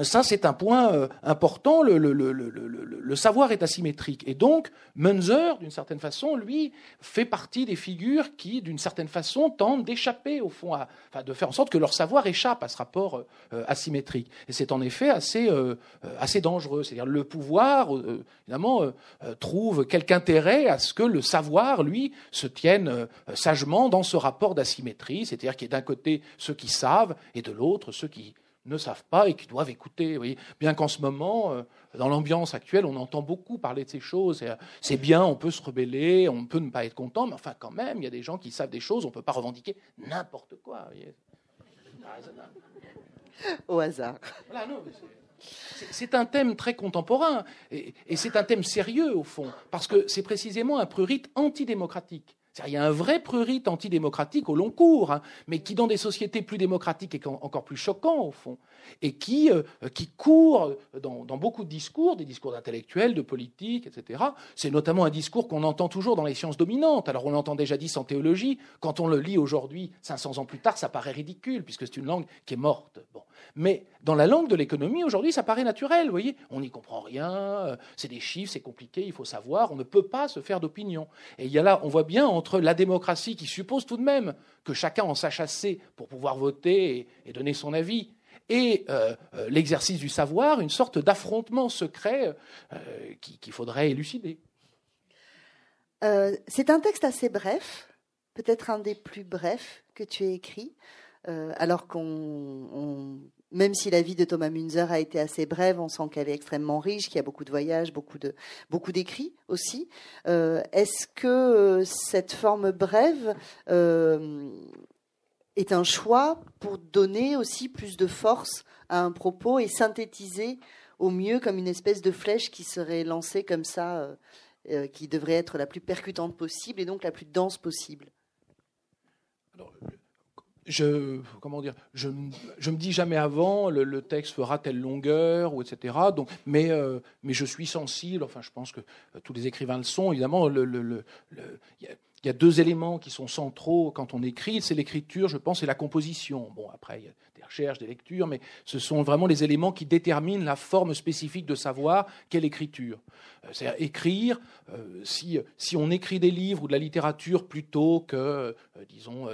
ça, c'est un point euh, important. Le, le, le, le, savoir est asymétrique. Et donc, Munzer, d'une certaine façon, lui, fait partie des figures qui, d'une certaine façon, tentent d'échapper, au fond, à, enfin, de faire en sorte que leur savoir échappe à ce rapport euh, asymétrique. Et c'est en effet assez, euh, assez dangereux. C'est-à-dire, le pouvoir, évidemment, trouve quelque intérêt à ce que le savoir, lui, se tienne sagement dans ce rapport d'asymétrie. C'est-à-dire qu'il y ait d'un côté ceux qui savent et de l'autre ceux qui ne savent pas et qui doivent écouter. Bien qu'en ce moment, euh, dans l'ambiance actuelle, on entend beaucoup parler de ces choses. Euh, c'est bien, on peut se rebeller, on peut ne pas être content, mais enfin, quand même, il y a des gens qui savent des choses, on ne peut pas revendiquer n'importe quoi. <laughs> Au hasard. c'est un thème très contemporain et, et c'est un thème sérieux au fond, parce que c'est précisément un prurite antidémocratique. Il y a un vrai prurite antidémocratique au long cours, hein, mais qui, dans des sociétés plus démocratiques, est encore plus choquant, au fond, et qui, euh, court dans, beaucoup de discours, des discours d'intellectuels, de politiques, etc. C'est notamment un discours qu'on entend toujours dans les sciences dominantes. Alors, on l'entend déjà dit en théologie. Quand on le lit aujourd'hui, 500 ans plus tard, ça paraît ridicule, puisque c'est une langue qui est morte. Mais dans la langue de l'économie, aujourd'hui, ça paraît naturel. Vous voyez, on n'y comprend rien, euh, c'est des chiffres, c'est compliqué, il faut savoir, on ne peut pas se faire d'opinion. Et il y a là, on voit bien entre la démocratie qui suppose tout de même que chacun en sache assez pour pouvoir voter et, donner son avis, et euh, euh, l'exercice du savoir, une sorte d'affrontement secret qu'il faudrait élucider. c'est un texte assez bref, peut-être un des plus brefs que tu aies écrit. Alors qu'on même si la vie de Thomas Münzer a été assez brève, on sent qu'elle est extrêmement riche, qu'il y a beaucoup de voyages, beaucoup de beaucoup d'écrits aussi. Euh, est-ce que euh, cette forme brève euh, est un choix pour donner aussi plus de force à un propos et synthétiser au mieux comme une espèce de flèche qui serait lancée comme ça, qui devrait être la plus percutante possible et donc la plus dense possible? Je comment dire je, je me dis jamais avant le, texte fera telle longueur ou etc donc mais euh, mais je suis sensible. Enfin je pense que euh, tous les écrivains le sont. Évidemment il y a deux éléments qui sont centraux quand on écrit, c'est l'écriture, je pense, et la composition. Bon, après, il y a recherches, des lectures, mais ce sont vraiment les éléments qui déterminent la forme spécifique de savoir qu'est l'écriture. Euh, c'est-à-dire écrire, si, si on écrit des livres ou de la littérature plutôt que, disons,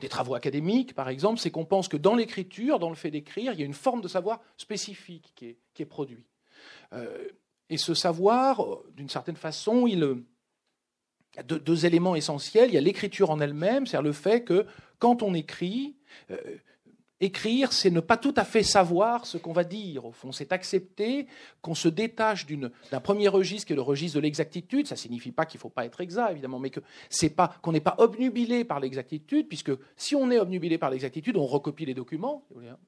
des travaux académiques, par exemple, c'est qu'on pense que dans l'écriture, dans le fait d'écrire, il y a une forme de savoir spécifique qui est, produit. Euh, et ce savoir, d'une certaine façon, il, y a deux, éléments essentiels. Il y a l'écriture en elle-même, c'est-à-dire le fait que quand on écrit, euh, Écrire, c'est ne pas tout à fait savoir ce qu'on va dire. Au fond, c'est accepter qu'on se détache d'un premier registre qui est le registre de l'exactitude. Ça ne signifie pas qu'il ne faut pas être exact, évidemment, mais que c'est pas qu'on n'est pas obnubilé par l'exactitude, puisque si on est obnubilé par l'exactitude, on recopie les documents. Voilà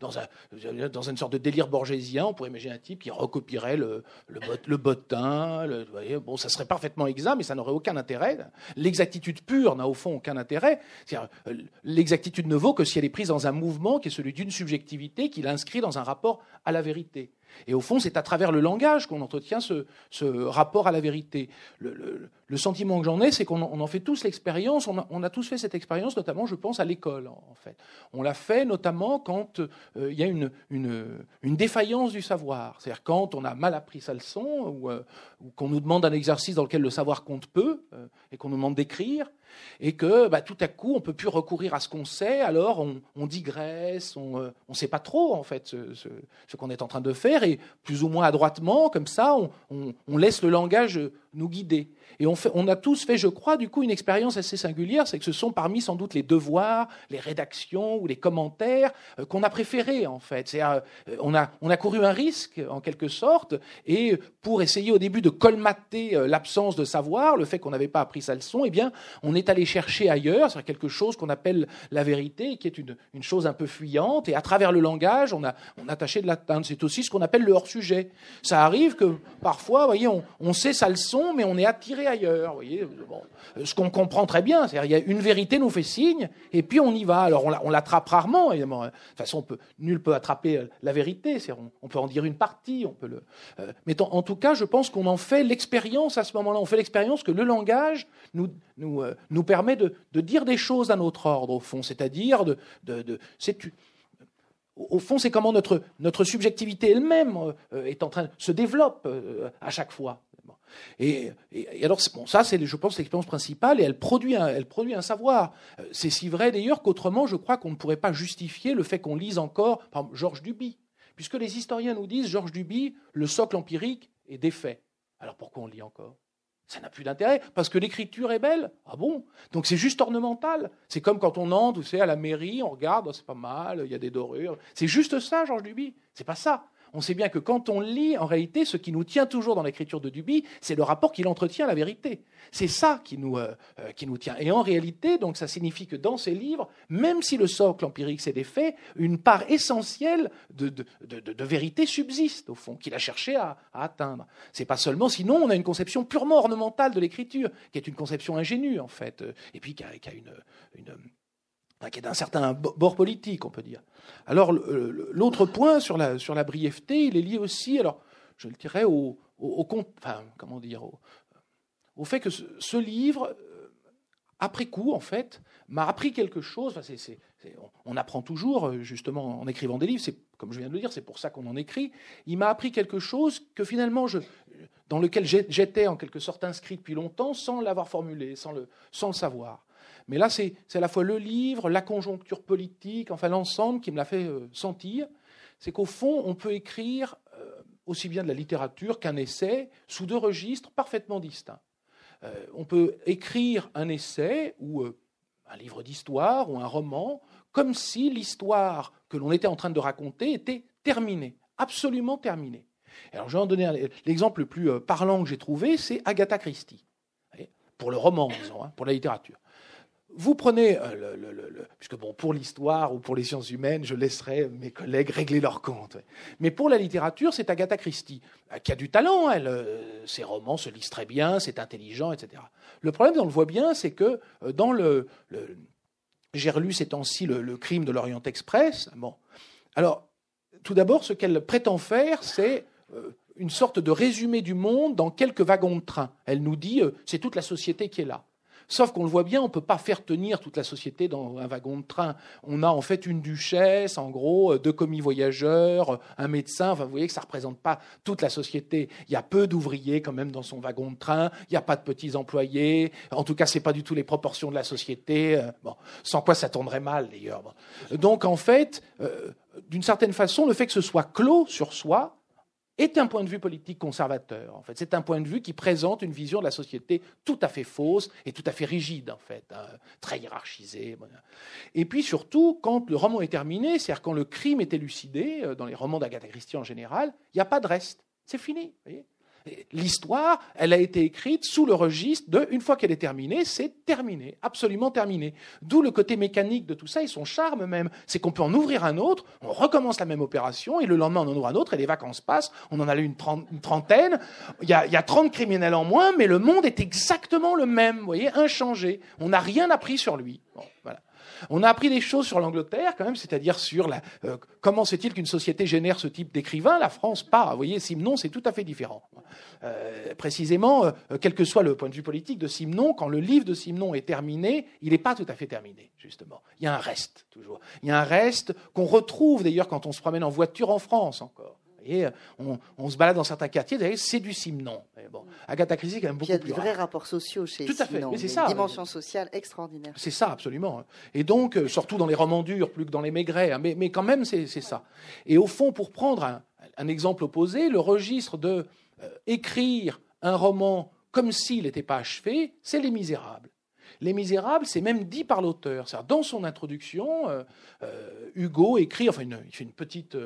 dans, un, dans une sorte de délire borgésien, on pourrait imaginer un type qui recopierait le, le, bottin. Bon, ça serait parfaitement exact, mais ça n'aurait aucun intérêt. L'exactitude pure n'a au fond aucun intérêt. Euh, l'exactitude ne vaut que si elle est prise dans un mouvement qui est celui d'une subjectivité qui l'inscrit dans un rapport à la vérité. Et au fond, c'est à travers le langage qu'on entretient ce, rapport à la vérité. Le, sentiment que j'en ai, c'est qu'on en fait tous l'expérience, on, a, tous fait cette expérience, notamment, je pense, à l'école, en fait. On l'a fait notamment quand euh, il y a une, défaillance du savoir. C'est-à-dire quand on a mal appris sa leçon, ou, euh, qu'on nous demande un exercice dans lequel le savoir compte peu, euh, et qu'on nous demande d'écrire, et que bah, tout à coup, on ne peut plus recourir à ce qu'on sait, alors on, digresse, on ne euh, sait pas trop, en fait, ce, qu'on est en train de faire, et plus ou moins adroitement, comme ça, on laisse le langage nous guider. Et on, a tous fait, je crois, du coup, une expérience assez singulière, c'est que ce sont parmi sans doute les devoirs, les rédactions ou les commentaires euh, qu'on a préférés, en fait. Euh, on, a, on a couru un risque, en quelque sorte, et pour essayer au début de colmater euh, l'absence de savoir, le fait qu'on n'avait pas appris sa leçon, eh bien, on est allé chercher ailleurs, c'est quelque chose qu'on appelle la vérité, qui est une, chose un peu fuyante, et à travers le langage, on a, on a tâché de l'atteindre. C'est aussi ce qu'on appelle le hors-sujet. Ça arrive que parfois, vous voyez, on, sait sa mais on est attiré ailleurs. Vous voyez bon, ce qu'on comprend très bien, c'est-à-dire une vérité nous fait signe, et puis on y va. Alors on l'attrape rarement, évidemment. De toute façon, on peut, nul peut attraper euh, la vérité. On, peut en dire une partie, on peut le. Euh, mais en, tout cas, je pense qu'on en fait l'expérience à ce moment-là. On fait l'expérience que le langage nous, nous, euh, nous permet de, de, dire des choses à notre ordre, au fond, c'est-à-dire de, de, de au fond, c'est comment notre, notre subjectivité elle-même est en train se développe à chaque fois. Et, alors, ça, c'est, je pense, l'expérience principale, et elle produit un, elle produit un savoir. C'est si vrai d'ailleurs qu'autrement, je crois qu'on ne pourrait pas justifier le fait qu'on lise encore, par exemple, Georges Duby, puisque les historiens nous disent, Georges Duby, le socle empirique est défait. Alors pourquoi on lit encore? Ça n'a plus d'intérêt, parce que l'écriture est belle. Ah bon? Donc c'est juste ornemental. C'est comme quand on entre, vous savez, à la mairie, on regarde, oh, c'est pas mal, il y a des dorures. C'est juste ça, Georges Duby? C'est pas ça on sait bien que quand on lit, en réalité, ce qui nous tient toujours dans l'écriture de Duby, c'est le rapport qu'il entretient à la vérité. C'est ça qui nous, euh, euh, qui nous tient. Et en réalité, donc, ça signifie que dans ces livres, même si le socle empirique s'est défait, une part essentielle de, de, vérité subsiste, au fond, qu'il a cherché à, atteindre. C'est pas seulement, sinon, on a une conception purement ornementale de l'écriture, qui est une conception ingénue, en fait, et puis qui a, une qui est d'un certain bord politique, on peut dire. Alors, l'autre point sur la, brièveté, il est lié aussi, alors, je le dirais, au, au, fait que ce, livre, euh, après coup, en fait, m'a appris quelque chose. On, apprend toujours, euh, justement, en écrivant des livres. C'est, comme je viens de le dire, c'est pour ça qu'on en écrit. Il m'a appris quelque chose que finalement, je, dans lequel j'étais en quelque sorte inscrit depuis longtemps, sans l'avoir formulé, sans sans le savoir. Mais là, c'est à la fois le livre, la conjoncture politique, enfin l'ensemble qui me l'a fait euh, sentir. C'est qu'au fond, on peut écrire euh, aussi bien de la littérature qu'un essai sous deux registres parfaitement distincts. Euh, on peut écrire un essai ou un livre d'histoire ou un roman comme si l'histoire que l'on était en train de raconter était terminée, absolument terminée. Alors je vais en donner l'exemple le plus parlant que j'ai trouvé, c'est Agatha Christie, pour le roman, disons, hein, pour la littérature vous prenez, euh, le, puisque bon, pour l'histoire ou pour les sciences humaines, je laisserai mes collègues régler leur compte. Mais pour la littérature, c'est Agatha Christie, euh, qui a du talent. Euh, ses romans se lisent très bien, c'est intelligent, etc. Le problème, on le voit bien, c'est que dans le, j'ai relu ces temps-ci le, crime de l'Orient Express. Alors tout d'abord, ce qu'elle prétend faire, c'est une sorte de résumé du monde dans quelques wagons de train. Elle nous dit, c'est toute la société qui est là. Sauf qu'on le voit bien, on ne peut pas faire tenir toute la société dans un wagon de train. On a en fait une duchesse, en gros, euh, deux commis voyageurs, euh, un médecin. Enfin, vous voyez que ça ne représente pas toute la société. Il y a peu d'ouvriers quand même dans son wagon de train. Il n'y a pas de petits employés. En tout cas, ce n'est pas du tout les proportions de la société. Euh, bon, sans quoi ça tournerait mal d'ailleurs. Donc en fait, d'une certaine façon, le fait que ce soit clos sur soi, est un point de vue politique conservateur. En fait, c'est un point de vue qui présente une vision de la société tout à fait fausse et tout à fait rigide, en fait, hein, très hiérarchisée. Et puis surtout, quand le roman est terminé, c'est-à-dire quand le crime est élucidé, euh, dans les romans d'Agatha Christie en général, il n'y a pas de reste. C'est fini. L'histoire, elle a été écrite sous le registre de, une fois qu'elle est terminée, c'est terminé, absolument terminé. D'où le côté mécanique de tout ça et son charme même. C'est qu'on peut en ouvrir un autre, on recommence la même opération, et le lendemain on en ouvre un autre, et les vacances passent, on en a eu une, trentaine, il y, a, il y a 30 criminels en moins, mais le monde est exactement le même, vous voyez, inchangé. On n'a rien appris sur lui. voilà. On a appris des choses sur l'Angleterre, quand même, c'est-à-dire sur la, euh, comment c'est-il qu'une société génère ce type d'écrivain. La France, pas. Vous voyez, Simon, c'est tout à fait différent. Euh, précisément, euh, quel que soit le point de vue politique de Simon, quand le livre de Simon est terminé, il n'est pas tout à fait terminé, justement. Il y a un reste, toujours. Il y a un reste qu'on retrouve, d'ailleurs, quand on se promène en voiture en France, encore. Euh, on, se balade dans certains quartiers, c'est du Simon. Bon, Agatha Christie, quand même beaucoup Il y a des vrais rapports sociaux chez Tout à fait, c'est ça. Une dimension sociale extraordinaire. C'est ça, absolument. Et donc, euh, surtout dans les romans durs, plus que dans les maigrets, hein, mais, quand même, c'est ça. Et au fond, pour prendre un, exemple opposé, le registre de euh, écrire un roman comme s'il n'était pas achevé, c'est Les Misérables. Les Misérables, c'est même dit par l'auteur. Dans son introduction, Hugo écrit, enfin, il fait une petite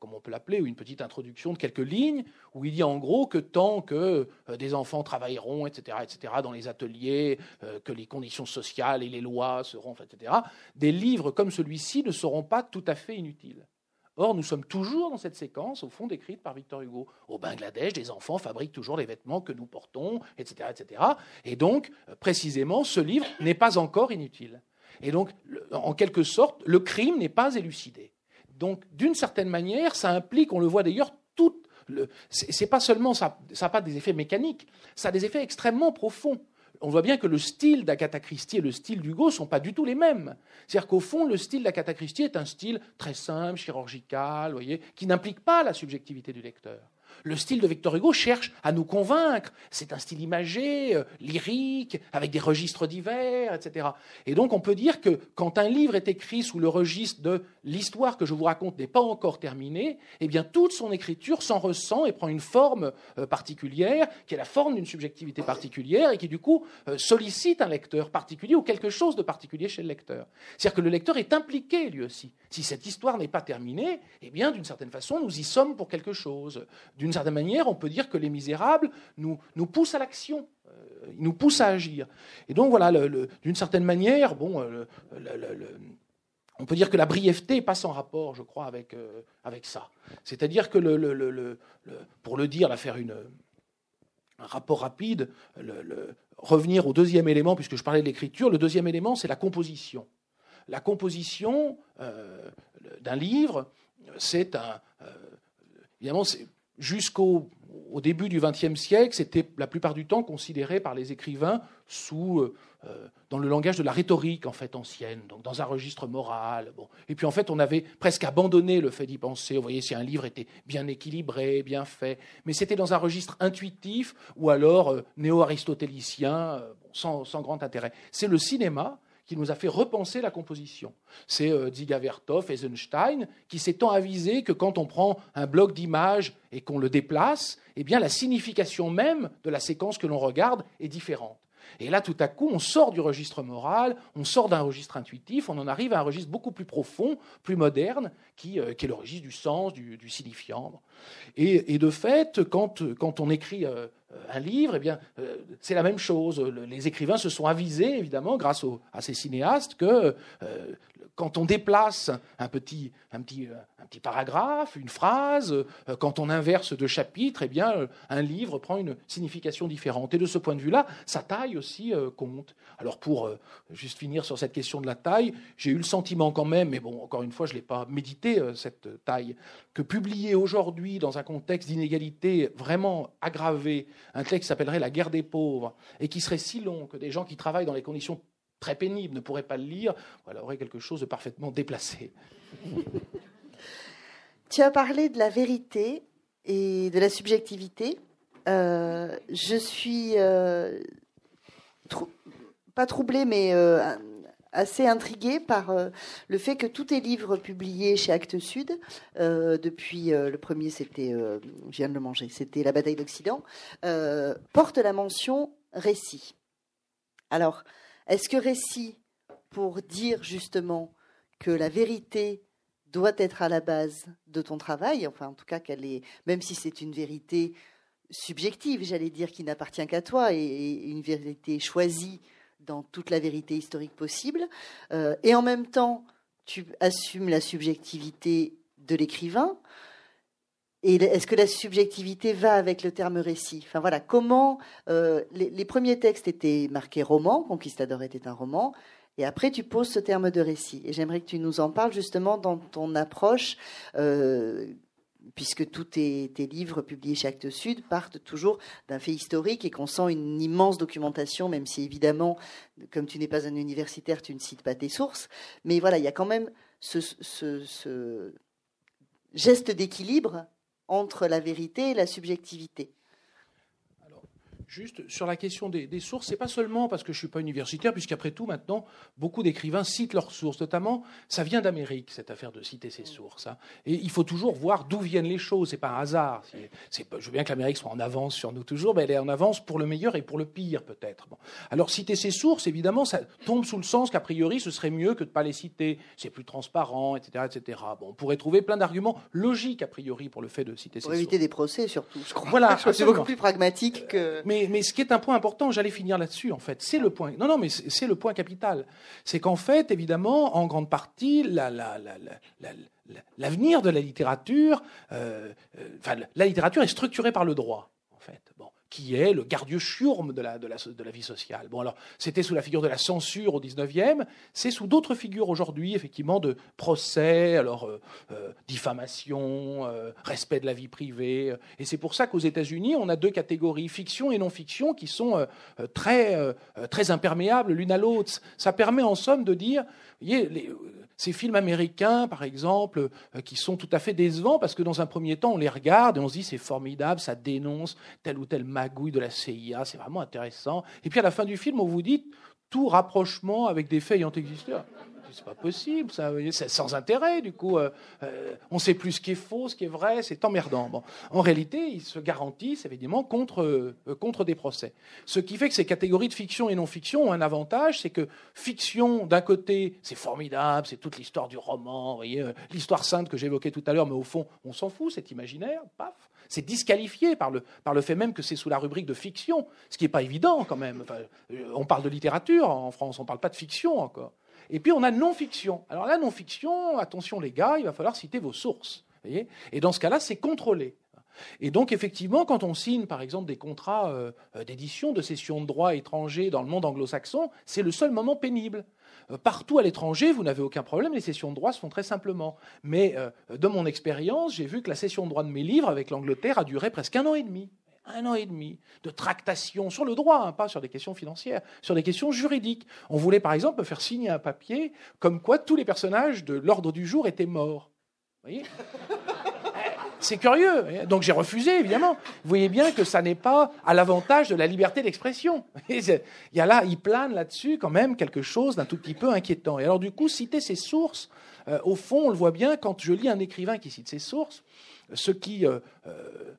comme on peut l'appeler, ou une petite introduction de quelques lignes, où il dit en gros que tant que euh, des enfants travailleront, etc., etc., dans les ateliers, euh, que les conditions sociales et les lois seront, etc., des livres comme celui-ci ne seront pas tout à fait inutiles. Or, nous sommes toujours dans cette séquence, au fond, décrite par Victor Hugo. Au Bangladesh, des enfants fabriquent toujours les vêtements que nous portons, etc., etc. Et donc, euh, précisément, ce livre n'est pas encore inutile. Et donc, en quelque sorte, le crime n'est pas élucidé. Donc, d'une certaine manière, ça implique, on le voit d'ailleurs, tout. C'est pas seulement ça, n'a pas des effets mécaniques, ça a des effets extrêmement profonds. on voit bien que le style d'Agatha Christie et le style d'Hugo sont pas du tout les mêmes. C'est-à-dire qu'au fond, le style d'Agatha Christie est un style très simple, chirurgical, voyez, qui n'implique pas la subjectivité du lecteur. Le style de Victor Hugo cherche à nous convaincre. C'est un style imagé, euh, lyrique, avec des registres divers, etc. Et donc on peut dire que quand un livre est écrit sous le registre de l'histoire que je vous raconte n'est pas encore terminée, eh bien toute son écriture s'en ressent et prend une forme euh, particulière, qui est la forme d'une subjectivité particulière et qui du coup euh, sollicite un lecteur particulier ou quelque chose de particulier chez le lecteur. C'est-à-dire que le lecteur est impliqué lui aussi. Si cette histoire n'est pas terminée, eh bien d'une certaine façon nous y sommes pour quelque chose. D'une certaine manière, on peut dire que les misérables nous, nous poussent à l'action euh, ils nous poussent à agir. Et donc voilà, d'une certaine manière, bon, on peut dire que la brièveté passe en rapport, je crois, avec, euh, avec ça. C'est-à-dire que, pour le dire, faire une, un rapport rapide, revenir au deuxième élément, puisque je parlais de l'écriture, le deuxième élément, c'est la composition. La composition euh, d'un livre, c'est un. Euh, évidemment, jusqu'au au début du XXe siècle, c'était la plupart du temps considéré par les écrivains sous, euh, dans le langage de la rhétorique en fait ancienne, donc dans un registre moral. Bon. Et puis en fait, on avait presque abandonné le fait d'y penser. Vous voyez, si un livre était bien équilibré, bien fait, mais c'était dans un registre intuitif ou alors néo-aristotélicien, sans, grand intérêt. C'est le cinéma qui nous a fait repenser la composition. C'est euh, Dziga Vertov, Eisenstein, qui s'est tant avisé que quand on prend un bloc d'images et qu'on le déplace, eh bien la signification même de la séquence que l'on regarde est différente. Et là, tout à coup, on sort du registre moral, on sort d'un registre intuitif, on en arrive à un registre beaucoup plus profond, plus moderne, qui, euh, est le registre du sens, du, signifiant. Et, de fait, quand, on écrit euh, un livre, eh bien, euh, c'est la même chose. Les écrivains se sont avisés, évidemment, grâce à ces cinéastes, que quand on déplace un petit, un petit, un petit paragraphe, une phrase, euh, quand on inverse deux chapitres, eh bien, euh, un livre prend une signification différente. Et de ce point de vue-là, sa taille aussi euh, compte. Alors, pour juste finir sur cette question de la taille, j'ai eu le sentiment quand même, mais bon, encore une fois, je ne l'ai pas médité, cette taille, que publier aujourd'hui, dans un contexte d'inégalité vraiment aggravé, un texte qui s'appellerait La guerre des pauvres, et qui serait si long que des gens qui travaillent dans les conditions très pénibles ne pourraient pas le lire, voilà, aurait quelque chose de parfaitement déplacé. <laughs> Tu as parlé de la vérité et de la subjectivité. Euh, je suis euh, pas troublée, mais euh, assez intriguée par le fait que tous tes livres publiés chez Actes Sud, depuis le premier, c'était, je viens de le manger, c'était La bataille d'Occident, portent la mention récit. Alors, est-ce que récit, pour dire justement que la vérité doit être à la base de ton travail, enfin en tout cas qu'elle est, même si c'est une vérité subjective, j'allais dire, qui n'appartient qu'à toi, et, une vérité choisie dans toute la vérité historique possible, euh, et en même temps, tu assumes la subjectivité de l'écrivain. Et est-ce que la subjectivité va avec le terme récit? Enfin voilà, comment euh, les, premiers textes étaient marqués roman, Conquistador était un roman, et après, tu poses ce terme de récit. Et j'aimerais que tu nous en parles justement dans ton approche, euh, puisque tous tes, livres publiés chez Actes Sud partent toujours d'un fait historique et qu'on sent une immense documentation, même si évidemment, comme tu n'es pas un universitaire, tu ne cites pas tes sources. Mais voilà, il y a quand même ce, ce geste d'équilibre entre la vérité et la subjectivité. Juste sur la question des, des sources, c'est pas seulement parce que je suis pas universitaire, puisqu'après tout, maintenant, beaucoup d'écrivains citent leurs sources. Notamment, ça vient d'Amérique, cette affaire de citer ses sources. Hein. Et il faut toujours voir d'où viennent les choses. C'est pas un hasard. C'est, je veux bien que l'Amérique soit en avance sur nous toujours, mais elle est en avance pour le meilleur et pour le pire, peut-être. Bon. Alors, citer ses sources, évidemment, ça tombe sous le sens qu'a priori, ce serait mieux que de pas les citer. C'est plus transparent, etc., etc. Bon, on pourrait trouver plein d'arguments logiques, a priori, pour le fait de citer ses sources. Pour éviter des procès, surtout, je crois. Voilà, <laughs> c'est beaucoup plus pragmatique que mais, ce qui est un point important, j'allais finir là-dessus, en fait, c'est le point. Non, non, mais c'est le point capital. C'est qu'en fait, évidemment, en grande partie, l'avenir de la littérature, euh, euh, la littérature est structurée par le droit, qui est le gardieu chiourme de la, de, la, de la vie sociale. Bon, alors, c'était sous la figure de la censure au 19e, c'est sous d'autres figures aujourd'hui, effectivement, de procès, alors, euh, euh, diffamation, euh, respect de la vie privée. Et c'est pour ça qu'aux États-Unis, on a deux catégories, fiction et non-fiction, qui sont très, très imperméables l'une à l'autre. Ça permet, en somme, de dire, voyez, les, ces films américains, par exemple, euh, qui sont tout à fait décevants parce que dans un premier temps, on les regarde et on se dit c'est formidable, ça dénonce telle ou telle magouille de la CIA, c'est vraiment intéressant. Et puis à la fin du film, on vous dit tout rapprochement avec des faits ayant existé c'est pas possible, c'est sans intérêt, du coup, euh, euh, on ne sait plus ce qui est faux, ce qui est vrai, c'est emmerdant. Bon. En réalité, ils se garantissent évidemment contre, euh, contre des procès. Ce qui fait que ces catégories de fiction et non-fiction ont un avantage, c'est que fiction, d'un côté, c'est formidable, c'est toute l'histoire du roman, l'histoire sainte que j'évoquais tout à l'heure, mais au fond, on s'en fout, c'est imaginaire, paf. C'est disqualifié par le, par le fait même que c'est sous la rubrique de fiction, ce qui n'est pas évident quand même. on parle de littérature en France, on ne parle pas de fiction encore. Et puis on a non-fiction. Alors la non-fiction, attention les gars, il va falloir citer vos sources. et dans ce cas-là, c'est contrôlé. Et donc, effectivement, quand on signe, par exemple, des contrats euh, d'édition, de cession de droits étrangers dans le monde anglo-saxon, c'est le seul moment pénible. Euh, partout à l'étranger, vous n'avez aucun problème, les cessions de droits se font très simplement. Mais euh, de mon expérience, j'ai vu que la cession de droits de mes livres avec l'Angleterre a duré presque un an et demi un an et demi de tractation sur le droit, hein, pas sur des questions financières, sur des questions juridiques. On voulait par exemple me faire signer un papier comme quoi tous les personnages de l'ordre du jour étaient morts. Vous voyez? <laughs> C'est curieux. Donc j'ai refusé, évidemment. Vous voyez bien que ça n'est pas à l'avantage de la liberté d'expression. Il y a là, il plane là-dessus quand même quelque chose d'un tout petit peu inquiétant. Et alors du coup, citer ses sources, euh, au fond, on le voit bien quand je lis un écrivain qui cite ses sources, ce qui... Euh, euh,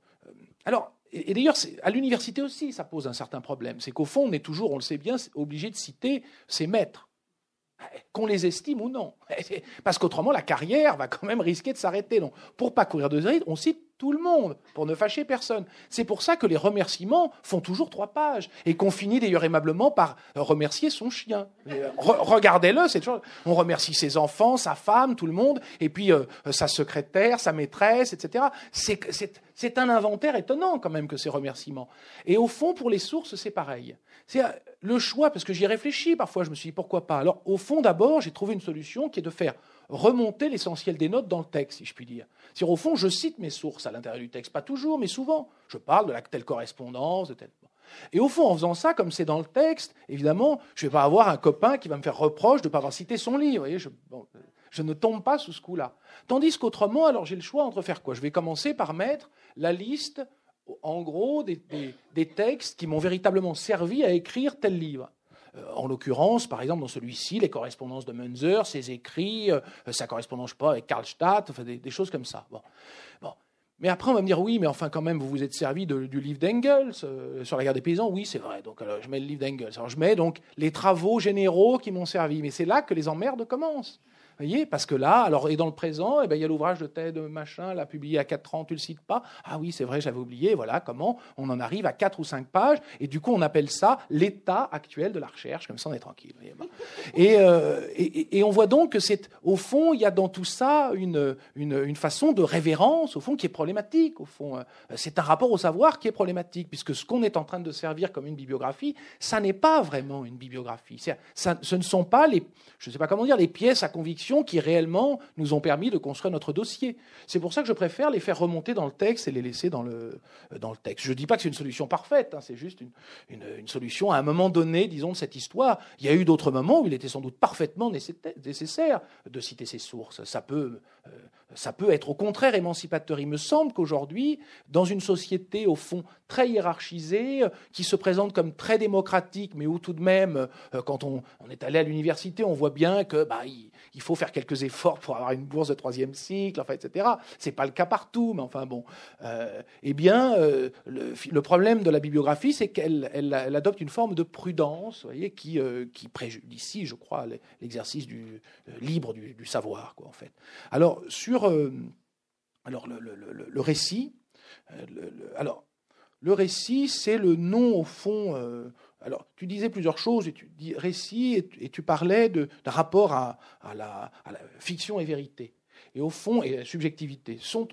alors, et, d'ailleurs, à l'université aussi, ça pose un certain problème. C'est qu'au fond, on est toujours, on le sait bien, obligé de citer ses maîtres, qu'on les estime ou non. <laughs> Parce qu'autrement, la carrière va quand même risquer de s'arrêter. Donc, pour pas courir de risques, on cite tout le monde, pour ne fâcher personne. C'est pour ça que les remerciements font toujours trois pages, et qu'on finit d'ailleurs aimablement par remercier son chien. Regardez-le, c'est toujours... On remercie ses enfants, sa femme, tout le monde, et puis euh, sa secrétaire, sa maîtresse, etc. C'est un inventaire étonnant quand même que ces remerciements. Et au fond, pour les sources, c'est pareil. C'est euh, le choix, parce que j'y ai réfléchi parfois, je me suis dit pourquoi pas? Alors, au fond, d'abord, j'ai trouvé une solution qui est de faire remonter l'essentiel des notes dans le texte, si je puis dire. cest au fond, je cite mes sources à l'intérieur du texte, pas toujours, mais souvent. Je parle de la telle correspondance, de telle. Et au fond, en faisant ça, comme c'est dans le texte, évidemment, je ne vais pas avoir un copain qui va me faire reproche de ne pas avoir cité son livre. je, ne tombe pas sous ce coup-là. Tandis qu'autrement, alors j'ai le choix entre faire quoi? Je vais commencer par mettre la liste, en gros, des, textes qui m'ont véritablement servi à écrire tel livre. Euh, en l'occurrence, par exemple, dans celui-ci, les correspondances de Munzer, ses écrits, euh, sa correspondance, pas, avec Karlstadt, enfin, des, choses comme ça. Bon. Mais après, on va me dire, oui, mais enfin, quand même, vous vous êtes servi du livre d'Engels euh, sur la guerre des paysans. Oui, c'est vrai. Donc, je mets le livre d'Engels. Alors, je mets donc les travaux généraux qui m'ont servi. Mais c'est là que les emmerdes commencent voyez Parce que là, alors, et dans le présent, eh ben, il y a l'ouvrage de Ted Machin, l'a publié à 4 ans, tu le cites pas? Ah oui, c'est vrai, j'avais oublié. Voilà comment on en arrive à 4 ou 5 pages. Et du coup, on appelle ça l'état actuel de la recherche. Comme ça, on est tranquille. <laughs> Euh, et, et, on voit donc que c'est, au fond, il y a dans tout ça une, une, façon de révérence, au fond, qui est problématique. Au fond, euh, c'est un rapport au savoir qui est problématique, puisque ce qu'on est en train de servir comme une bibliographie, ça n'est pas vraiment une bibliographie. Ça, ce ne sont pas les, je ne sais pas comment dire, les pièces à conviction qui réellement nous ont permis de construire notre dossier. C'est pour ça que je préfère les faire remonter dans le texte et les laisser dans le, euh, dans le texte. Je ne dis pas que c'est une solution parfaite, hein, c'est juste une, une, solution à un moment donné, disons, de cette histoire. Il y a eu d'autres moments où il était sans doute parfaitement nécessaire de citer ces sources. Ça peut, euh, ça peut être au contraire émancipateur. Il me semble qu'aujourd'hui, dans une société au fond très hiérarchisée, qui se présente comme très démocratique, mais où tout de même, euh, quand on, on est allé à l'université, on voit bien que bah, il faut faire quelques efforts pour avoir une bourse de troisième cycle, enfin, etc. Ce n'est pas le cas partout, mais enfin bon. Euh, eh bien, euh, le, problème de la bibliographie, c'est qu'elle elle, adopte une forme de prudence, vous voyez, qui, euh, préjudicie, je crois, l'exercice du, libre du, savoir, quoi, en fait. Alors, sur alors, le, le récit, alors, le récit, c'est le nom, au fond, alors, tu disais plusieurs choses, et tu dis récit, et tu, parlais de, rapport à, la, fiction et vérité. Et au fond, et la subjectivité. Sont,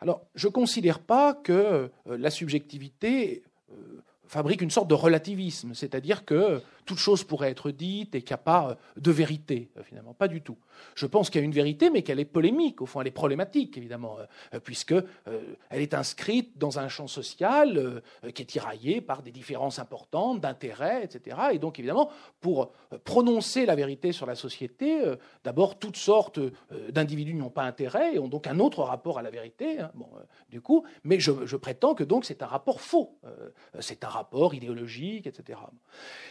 Alors, je ne considère pas que la subjectivité fabrique une sorte de relativisme, c'est-à-dire que toute chose pourrait être dite et qu'il n'y a pas de vérité, finalement. Pas du tout. Je pense qu'il y a une vérité, mais qu'elle est polémique, au fond, elle est problématique, évidemment, euh, puisqu'elle euh, est inscrite dans un champ social euh, qui est tiraillé par des différences importantes d'intérêts, etc. Et donc, évidemment, pour prononcer la vérité sur la société, d'abord, toutes sortes d'individus n'ont pas intérêt et ont donc un autre rapport à la vérité, hein, bon, du coup, mais je, je, prétends que donc c'est un rapport faux, c'est un rapport idéologique, etc.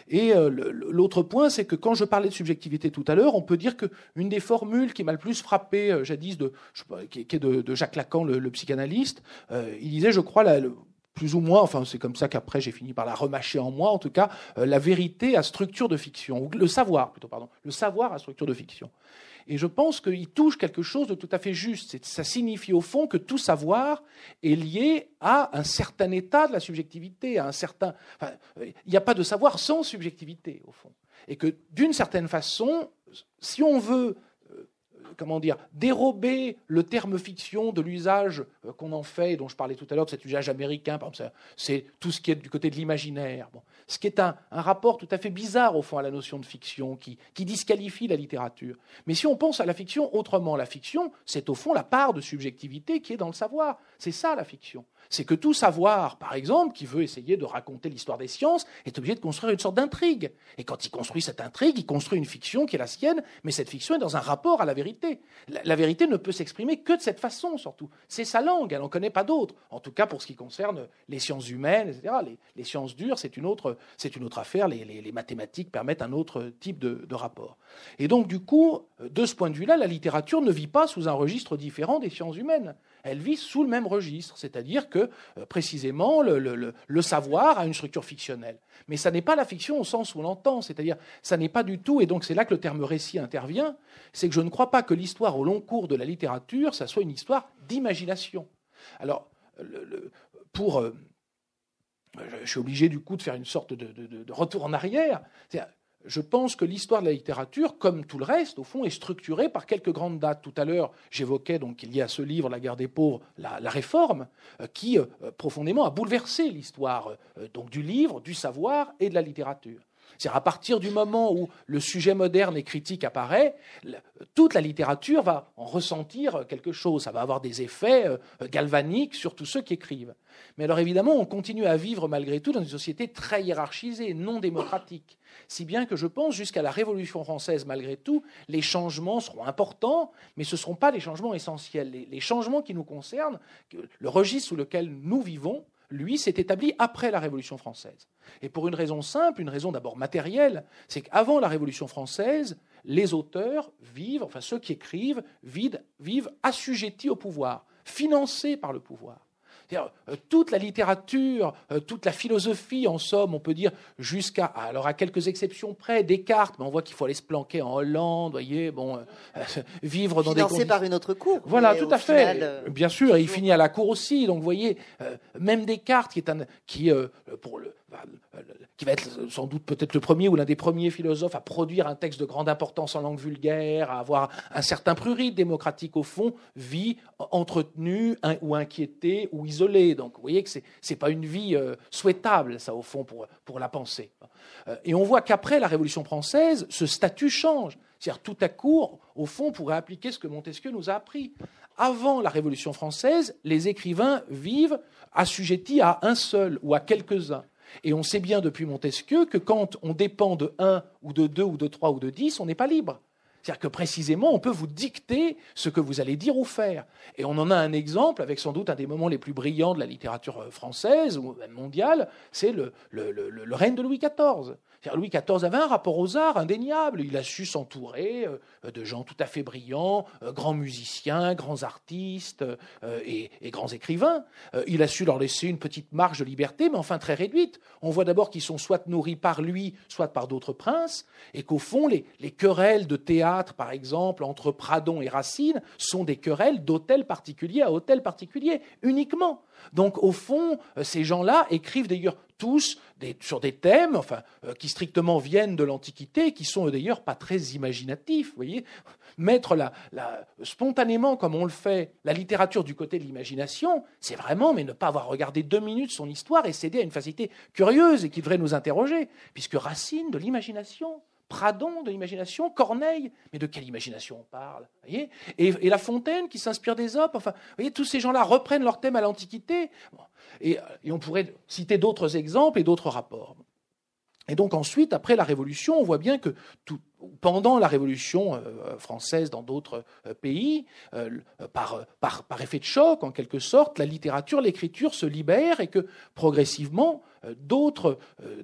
Et l'autre point, c'est que quand je parlais de subjectivité tout à l'heure, on peut dire qu'une des formules qui m'a le plus frappé euh, jadis, de, qui, est de, Jacques Lacan, le, psychanalyste. Euh, il disait, je crois, plus ou moins, enfin c'est comme ça qu'après j'ai fini par la remâcher en moi, en tout cas, euh, la vérité à structure de fiction, ou le savoir plutôt, pardon, le savoir à structure de fiction. Et je pense qu'il touche quelque chose de tout à fait juste. Ça signifie au fond que tout savoir est lié à un certain état de la subjectivité, à un certain. il n'y a pas de savoir sans subjectivité, au fond. Et que d'une certaine façon, si on veut comment dire, dérober le terme fiction de l'usage euh, qu'on en fait, dont je parlais tout à l'heure, de cet usage américain, c'est tout ce qui est du côté de l'imaginaire. Ce qui est un, rapport tout à fait bizarre, au fond, à la notion de fiction, qui, qui disqualifie la littérature. Mais si on pense à la fiction autrement, la fiction, c'est au fond la part de subjectivité qui est dans le savoir. C'est ça, la fiction c'est que tout savoir, par exemple, qui veut essayer de raconter l'histoire des sciences, est obligé de construire une sorte d'intrigue. Et quand il construit cette intrigue, il construit une fiction qui est la sienne, mais cette fiction est dans un rapport à la vérité. La, vérité ne peut s'exprimer que de cette façon, surtout. C'est sa langue, elle n'en connaît pas d'autre. En tout cas, pour ce qui concerne les sciences humaines, etc. Les, sciences dures, c'est une autre, affaire. Les, mathématiques permettent un autre type de, de rapport. Et donc, du coup, de ce point de vue-là, la littérature ne vit pas sous un registre différent des sciences humaines elle vit sous le même registre, c'est-à-dire que euh, précisément le, savoir a une structure fictionnelle. Mais ça n'est pas la fiction au sens où on l'entend, c'est-à-dire ça n'est pas du tout, et donc c'est là que le terme récit intervient, c'est que je ne crois pas que l'histoire au long cours de la littérature, ça soit une histoire d'imagination. Alors, pour... Euh, je suis obligé du coup de faire une sorte de, de retour en arrière je pense que l'histoire de la littérature, comme tout le reste, au fond, est structurée par quelques grandes dates. Tout à l'heure, j'évoquais donc qu'il y a ce livre, La guerre des pauvres, la, réforme, euh, qui euh, profondément a bouleversé l'histoire euh, du livre, du savoir et de la littérature. C'est-à-dire à partir du moment où le sujet moderne et critique apparaît, toute la littérature va en ressentir quelque chose. Ça va avoir des effets galvaniques sur tous ceux qui écrivent. Mais alors évidemment, on continue à vivre malgré tout dans une société très hiérarchisée, non démocratique. Si bien que je pense jusqu'à la Révolution française, malgré tout, les changements seront importants, mais ce ne seront pas les changements essentiels. Les, changements qui nous concernent, le registre sous lequel nous vivons, lui, s'est établi après la Révolution française. Et pour une raison simple, une raison d'abord matérielle, c'est qu'avant la Révolution française, les auteurs vivent, enfin ceux qui écrivent, vivent, assujettis au pouvoir, financés par le pouvoir. Euh, toute la littérature, euh, toute la philosophie, en somme, on peut dire, jusqu'à, alors à quelques exceptions près, Descartes, mais on voit qu'il faut aller se planquer en Hollande, voyez, bon, euh, <laughs> vivre dans des conditions... par une autre cour. Voilà, tout à fait. Bien sûr, et il finit à la cour aussi. Donc, vous voyez, même Descartes, qui est un, qui, pour le, qui va être sans doute peut-être le premier ou l'un des premiers philosophes à produire un texte de grande importance en langue vulgaire, à avoir un certain prurit démocratique au fond, vit entretenu ou inquiété ou isolé. Donc vous voyez que ce n'est pas une vie euh, souhaitable, ça, au fond, pour, pour la pensée. Euh, et on voit qu'après la Révolution française, ce statut change. C'est-à-dire tout à coup, au fond, on pourrait appliquer ce que Montesquieu nous a appris. Avant la Révolution française, les écrivains vivent assujettis à un seul ou à quelques-uns. Et on sait bien depuis Montesquieu que quand on dépend de 1 ou de 2 ou de 3 ou de 10, on n'est pas libre. C'est-à-dire que précisément, on peut vous dicter ce que vous allez dire ou faire. Et on en a un exemple avec sans doute un des moments les plus brillants de la littérature française ou même mondiale, c'est le, le, règne de Louis XIV. Louis XIV avait un rapport aux arts indéniable. Il a su s'entourer euh, de gens tout à fait brillants, euh, grands musiciens, grands artistes euh, et, grands écrivains. Il a su leur laisser une petite marge de liberté, mais enfin très réduite. On voit d'abord qu'ils sont soit nourris par lui, soit par d'autres princes, et qu'au fond, les, les, querelles de théâtre, par exemple, entre Pradon et Racine, sont des querelles d'hôtel particulier à hôtel particulier, uniquement. Donc, au fond, ces gens-là écrivent d'ailleurs tous sur des thèmes enfin, euh, qui strictement viennent de l'Antiquité, qui sont d'ailleurs pas très imaginatifs. Voyez mettre la, spontanément, comme on le fait, la littérature du côté de l'imagination, c'est vraiment, mais ne pas avoir regardé deux minutes son histoire et céder à une facilité curieuse et qui devrait nous interroger, puisque Racine de l'imagination, Pradon de l'imagination, Corneille, mais de quelle imagination on parle et, La Fontaine qui s'inspire des Enfin, vous voyez, tous ces gens-là reprennent leur thème à l'Antiquité. Et, et, on pourrait citer d'autres exemples et d'autres rapports. Et donc ensuite, après la Révolution, on voit bien que pendant la Révolution euh, française dans d'autres euh, pays, euh, par, effet de choc, en quelque sorte, la littérature, l'écriture se libèrent et que progressivement,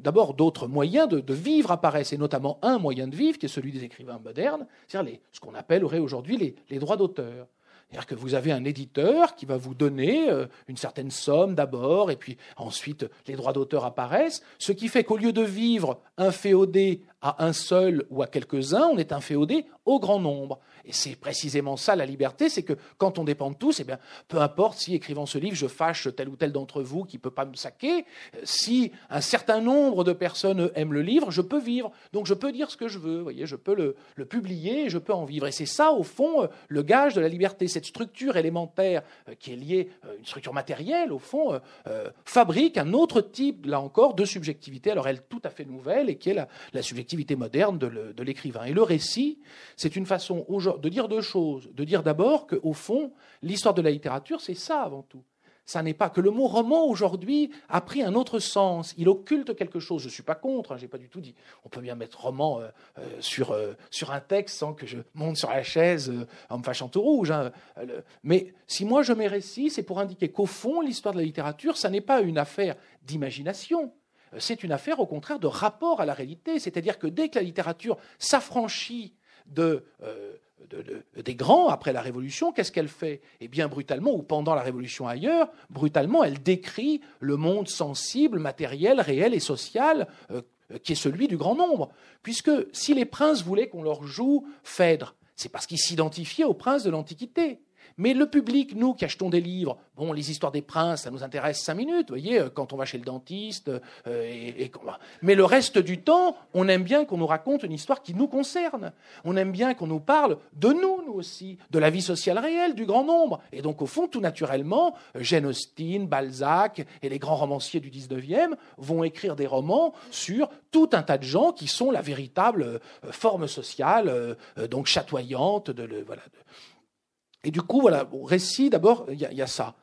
d'abord d'autres moyens de, vivre apparaissent, et notamment un moyen de vivre qui est celui des écrivains modernes, c'est-à-dire ce qu'on appellerait aujourd'hui les droits d'auteur. C'est-à-dire que vous avez un éditeur qui va vous donner euh, une certaine somme d'abord, et puis ensuite les droits d'auteur apparaissent, ce qui fait qu'au lieu de vivre inféodé à un seul ou à quelques-uns, on est inféodé au grand nombre. Et c'est précisément ça la liberté, c'est que quand on dépend de tous, eh bien, peu importe si écrivant ce livre, je fâche tel ou tel d'entre vous qui ne peut pas me saquer, si un certain nombre de personnes aiment le livre, je peux vivre. Donc je peux dire ce que je veux, voyez, je peux le, le publier je peux en vivre. Et c'est ça, au fond, le gage de la liberté. Cette structure élémentaire euh, qui est liée, euh, une structure matérielle, au fond, euh, fabrique un autre type, là encore, de subjectivité, alors elle tout à fait nouvelle et qui est la, la subjectivité moderne de l'écrivain. Et le récit, c'est une façon de dire deux choses. De dire d'abord qu'au fond, l'histoire de la littérature, c'est ça avant tout. Ça n'est pas que le mot roman aujourd'hui a pris un autre sens. Il occulte quelque chose. Je ne suis pas contre, hein, je n'ai pas du tout dit. On peut bien mettre roman euh, euh, sur, euh, sur un texte sans que je monte sur la chaise en me fâchant tout rouge. Hein. mais si moi je mets récit, c'est pour indiquer qu'au fond, l'histoire de la littérature, ça n'est pas une affaire d'imagination. C'est une affaire, au contraire, de rapport à la réalité. C'est-à-dire que dès que la littérature s'affranchit de, des grands après la Révolution, qu'est-ce qu'elle fait? Eh bien, brutalement, ou pendant la Révolution ailleurs, brutalement, elle décrit le monde sensible, matériel, réel et social euh, qui est celui du grand nombre. Puisque si les princes voulaient qu'on leur joue Phèdre, c'est parce qu'ils s'identifiaient aux princes de l'Antiquité. Mais le public, nous qui achetons des livres, bon, les histoires des princes, ça nous intéresse cinq minutes, vous voyez, euh, quand on va chez le dentiste. Euh, Mais le reste du temps, on aime bien qu'on nous raconte une histoire qui nous concerne. On aime bien qu'on nous parle de nous, nous aussi, de la vie sociale réelle, du grand nombre. Et donc, au fond, tout naturellement, Jane Austen, Balzac et les grands romanciers du 19e vont écrire des romans sur tout un tas de gens qui sont la véritable euh, forme sociale, donc chatoyante de, voilà, et du coup, voilà, récit, d'abord, il y, a ça.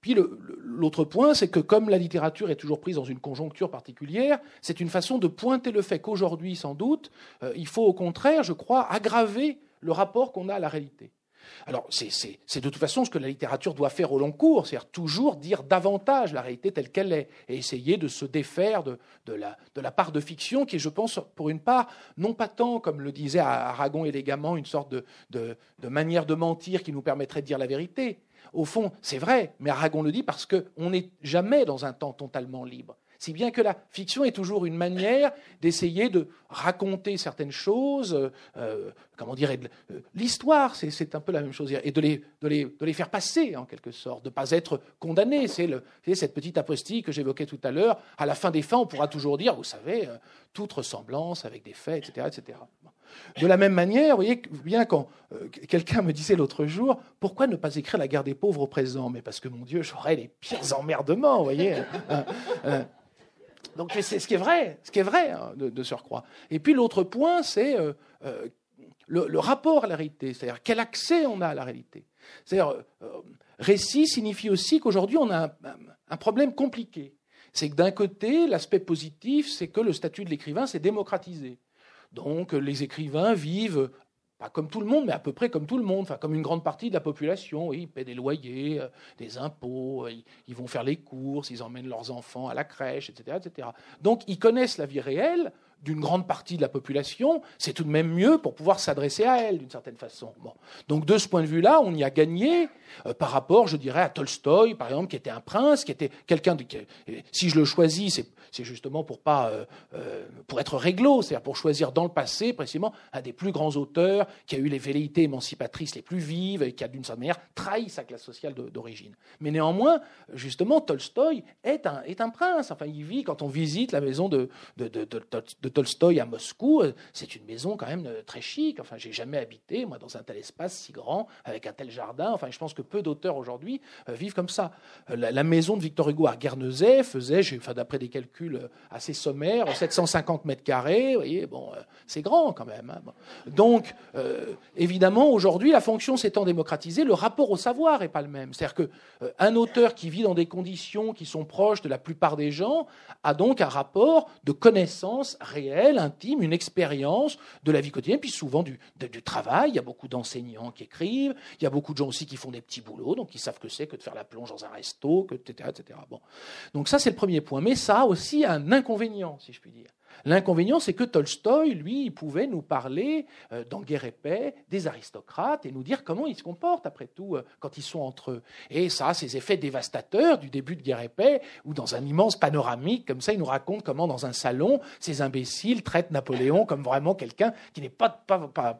Puis l'autre point, c'est que comme la littérature est toujours prise dans une conjoncture particulière, c'est une façon de pointer le fait qu'aujourd'hui, sans doute, euh, il faut au contraire, je crois, aggraver le rapport qu'on a à la réalité. Alors, c'est de toute façon ce que la littérature doit faire au long cours, c'est-à-dire toujours dire davantage la réalité telle qu'elle est, et essayer de se défaire de, la, part de fiction qui je pense, pour une part, non pas tant, comme le disait Aragon élégamment, une sorte de, manière de mentir qui nous permettrait de dire la vérité. Au fond, c'est vrai, mais Aragon le dit parce qu'on n'est jamais dans un temps totalement libre. Si bien que la fiction est toujours une manière d'essayer de raconter certaines choses, euh, euh, comment dire, euh, l'histoire, c'est un peu la même chose, et de les, faire passer en quelque sorte, de ne pas être condamné. C'est cette petite apostille que j'évoquais tout à l'heure. À la fin des fins, on pourra toujours dire, vous savez, toute ressemblance avec des faits, etc. etc. De la même manière, vous voyez, bien quand quelqu'un me disait l'autre jour, pourquoi ne pas écrire la guerre des pauvres au présent? Mais parce que, mon Dieu, j'aurais les pires emmerdements, vous voyez. Hein, hein, donc c'est ce qui est vrai, ce qui est vrai hein, de, surcroît. Et puis l'autre point, c'est euh, euh, le, rapport à la réalité, c'est-à-dire quel accès on a à la réalité. C'est-à-dire euh, récit signifie aussi qu'aujourd'hui on a un, problème compliqué. C'est que d'un côté, l'aspect positif, c'est que le statut de l'écrivain s'est démocratisé. Donc les écrivains vivent pas comme tout le monde, mais à peu près comme tout le monde, enfin comme une grande partie de la population. ils paient des loyers, euh, des impôts, euh, ils, vont faire les courses, ils emmènent leurs enfants à la crèche, etc., etc. Donc ils connaissent la vie réelle d'une grande partie de la population, c'est tout de même mieux pour pouvoir s'adresser à elle d'une certaine façon. Donc de ce point de vue-là, on y a gagné euh, par rapport, je dirais, à Tolstoï, par exemple, qui était un prince, qui était quelqu'un de... si je le choisis, c'est justement pour pas euh, euh, pour être réglo, c'est-à-dire pour choisir dans le passé précisément un des plus grands auteurs qui a eu les velléités émancipatrices les plus vives et qui a d'une certaine manière trahi sa classe sociale d'origine. Mais néanmoins, justement, Tolstoï est un, est un prince. Enfin, il vit quand on visite la maison de, de, de Tolstoï à Moscou, c'est une maison quand même très chic. Enfin, j'ai jamais habité, moi, dans un tel espace si grand, avec un tel jardin. Enfin, je pense que peu d'auteurs aujourd'hui vivent comme ça. La, maison de Victor Hugo à Guernesey faisait, enfin, d'après des calculs assez sommaires, 750 mètres carrés. Voyez, bon, c'est grand quand même. Hein. Donc, évidemment, aujourd'hui, la fonction s'étant démocratisée, le rapport au savoir n'est pas le même. C'est-à-dire qu'un auteur qui vit dans des conditions qui sont proches de la plupart des gens a donc un rapport de connaissance réelle, intime, une expérience de la vie quotidienne, puis souvent du, du travail. Il y a beaucoup d'enseignants qui écrivent, il y a beaucoup de gens aussi qui font des petits boulots, donc ils savent que c'est que de faire la plonge dans un resto, que, etc., etc. Bon. Donc ça, c'est le premier point. Mais ça a aussi un inconvénient, si je puis dire. L'inconvénient, c'est que Tolstoï, lui, il pouvait nous parler euh, dans Guerre et Paix des aristocrates et nous dire comment ils se comportent, après tout, euh, quand ils sont entre eux. Et ça a ses effets dévastateurs du début de Guerre et Paix, où dans un immense panoramique, comme ça, il nous raconte comment, dans un salon, ces imbéciles traitent Napoléon comme vraiment quelqu'un qui n'est pas,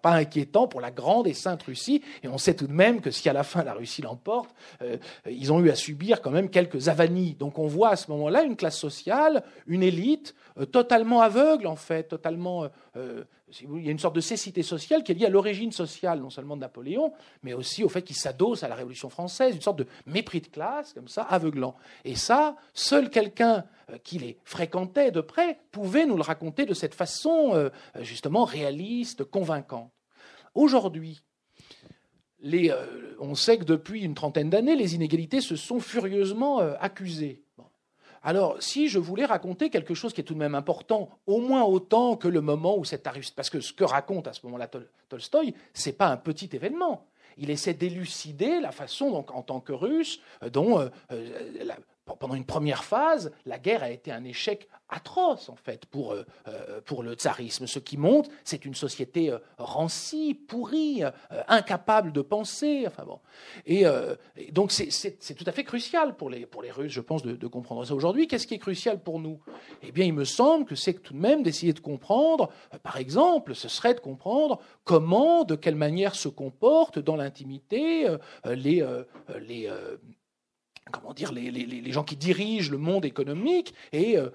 inquiétant pour la grande et sainte Russie. Et on sait tout de même que si à la fin la Russie l'emporte, euh, ils ont eu à subir quand même quelques avanies. Donc on voit à ce moment-là une classe sociale, une élite totalement aveugle, en fait, totalement. Euh, euh, il y a une sorte de cécité sociale qui est liée à l'origine sociale, non seulement de Napoléon, mais aussi au fait qu'il s'adosse à la Révolution française, une sorte de mépris de classe, comme ça, aveuglant. Et ça, seul quelqu'un euh, qui les fréquentait de près pouvait nous le raconter de cette façon, justement, réaliste, convaincante. Aujourd'hui, on sait que depuis une trentaine d'années, les inégalités se sont furieusement accusées. Alors, si je voulais raconter quelque chose qui est tout de même important, au moins autant que le moment où cette arrive, parce que ce que raconte à ce moment-là Tolstoï, c'est pas un petit événement. Il essaie d'élucider la façon, donc, en tant que Russe, euh, dont euh, euh, pendant une première phase, la guerre a été un échec atroce en fait pour, euh, euh, pour le tsarisme. Ce qui montre, c'est une société euh, rancie, pourrie, incapable de penser. Enfin bon. Et, donc c'est tout à fait crucial pour les, pour les Russes, je pense, de, de comprendre ça. Aujourd'hui, qu'est-ce qui est crucial pour nous? Eh bien, il me semble que c'est tout de même d'essayer de comprendre, par exemple, ce serait de comprendre comment, de quelle manière se comportent dans l'intimité les, les comment dire, les, gens qui dirigent le monde économique et euh,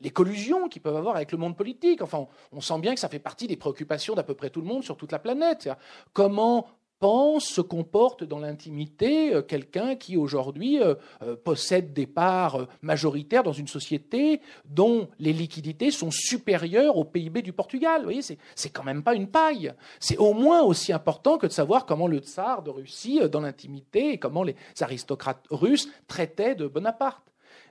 les collusions qu'ils peuvent avoir avec le monde politique. Enfin, on, sent bien que ça fait partie des préoccupations d'à peu près tout le monde sur toute la planète. Comment pense, se comporte dans l'intimité euh, quelqu'un qui aujourd'hui euh, euh, possède des parts majoritaires dans une société dont les liquidités sont supérieures au PIB du Portugal. Vous voyez, c'est quand même pas une paille. C'est au moins aussi important que de savoir comment le tsar de Russie, dans l'intimité, et comment les aristocrates russes traitaient de Bonaparte.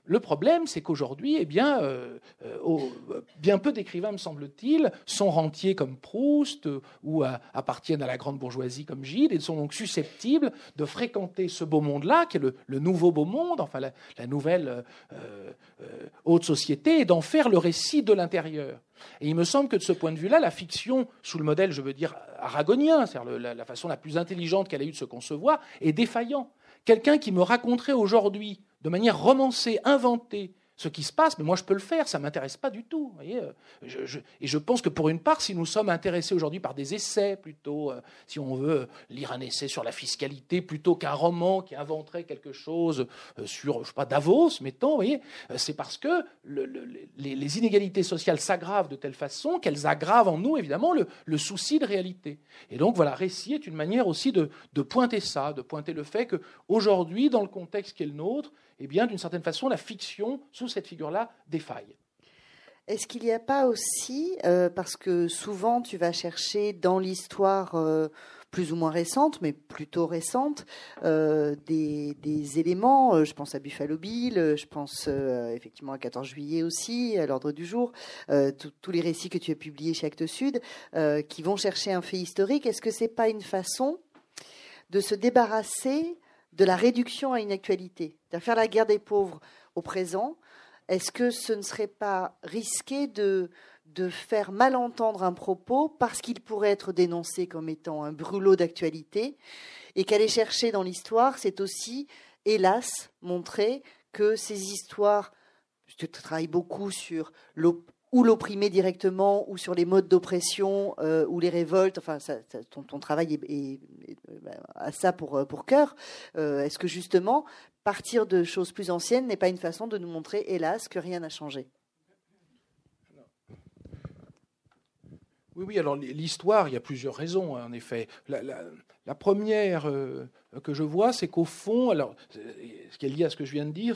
Le problème, c'est qu'aujourd'hui, eh bien, euh, euh, bien peu d'écrivains, me semble-t-il, sont rentiers comme Proust euh, ou appartiennent à la grande bourgeoisie comme Gide et sont donc susceptibles de fréquenter ce beau monde-là, qui est le, nouveau beau monde, enfin la, nouvelle haute société, et d'en faire le récit de l'intérieur. Et il me semble que de ce point de vue-là, la fiction, sous le modèle, je veux dire, aragonien, c'est-à-dire la, façon la plus intelligente qu'elle a eue de se concevoir, est défaillant. Quelqu'un qui me raconterait aujourd'hui de manière romancée, inventée, ce qui se passe, mais moi je peux le faire, ça ne m'intéresse pas du tout. Voyez euh, et je pense que pour une part, si nous sommes intéressés aujourd'hui par des essais plutôt, euh, si on veut lire un essai sur la fiscalité plutôt qu'un roman qui inventerait quelque chose euh, sur, je sais pas, Davos, mettons, c'est parce que les, inégalités sociales s'aggravent de telle façon qu'elles aggravent en nous évidemment le, souci de réalité. Et donc voilà, récit est une manière aussi de, de pointer ça, de pointer le fait qu'aujourd'hui, dans le contexte qui est le nôtre, eh bien, d'une certaine façon, la fiction, sous cette figure-là, défaille. Est-ce qu'il n'y a pas aussi, euh, parce que souvent tu vas chercher dans l'histoire euh, plus ou moins récente, mais plutôt récente, euh, des, éléments, je pense à Buffalo Bill, je pense effectivement à 14 juillet aussi, à l'ordre du jour, tous les récits que tu as publiés chez Actes Sud, qui vont chercher un fait historique, est-ce que c'est pas une façon de se débarrasser de la réduction à une actualité, de faire la guerre des pauvres au présent, est-ce que ce ne serait pas risqué de, de faire mal entendre un propos parce qu'il pourrait être dénoncé comme étant un brûlot d'actualité et qu'aller chercher dans l'histoire, c'est aussi, hélas, montrer que ces histoires, je travaille beaucoup sur ou l'opprimer directement, ou sur les modes d'oppression, euh, ou les révoltes. Enfin, ton, travail est, à ça pour, euh, cœur. Euh, est-ce que justement, partir de choses plus anciennes n'est pas une façon de nous montrer, hélas, que rien n'a changé? Oui, oui, alors l'histoire, il y a plusieurs raisons, hein, en effet. La, première que je vois, c'est qu'au fond, alors, ce qui est lié à ce que je viens de dire,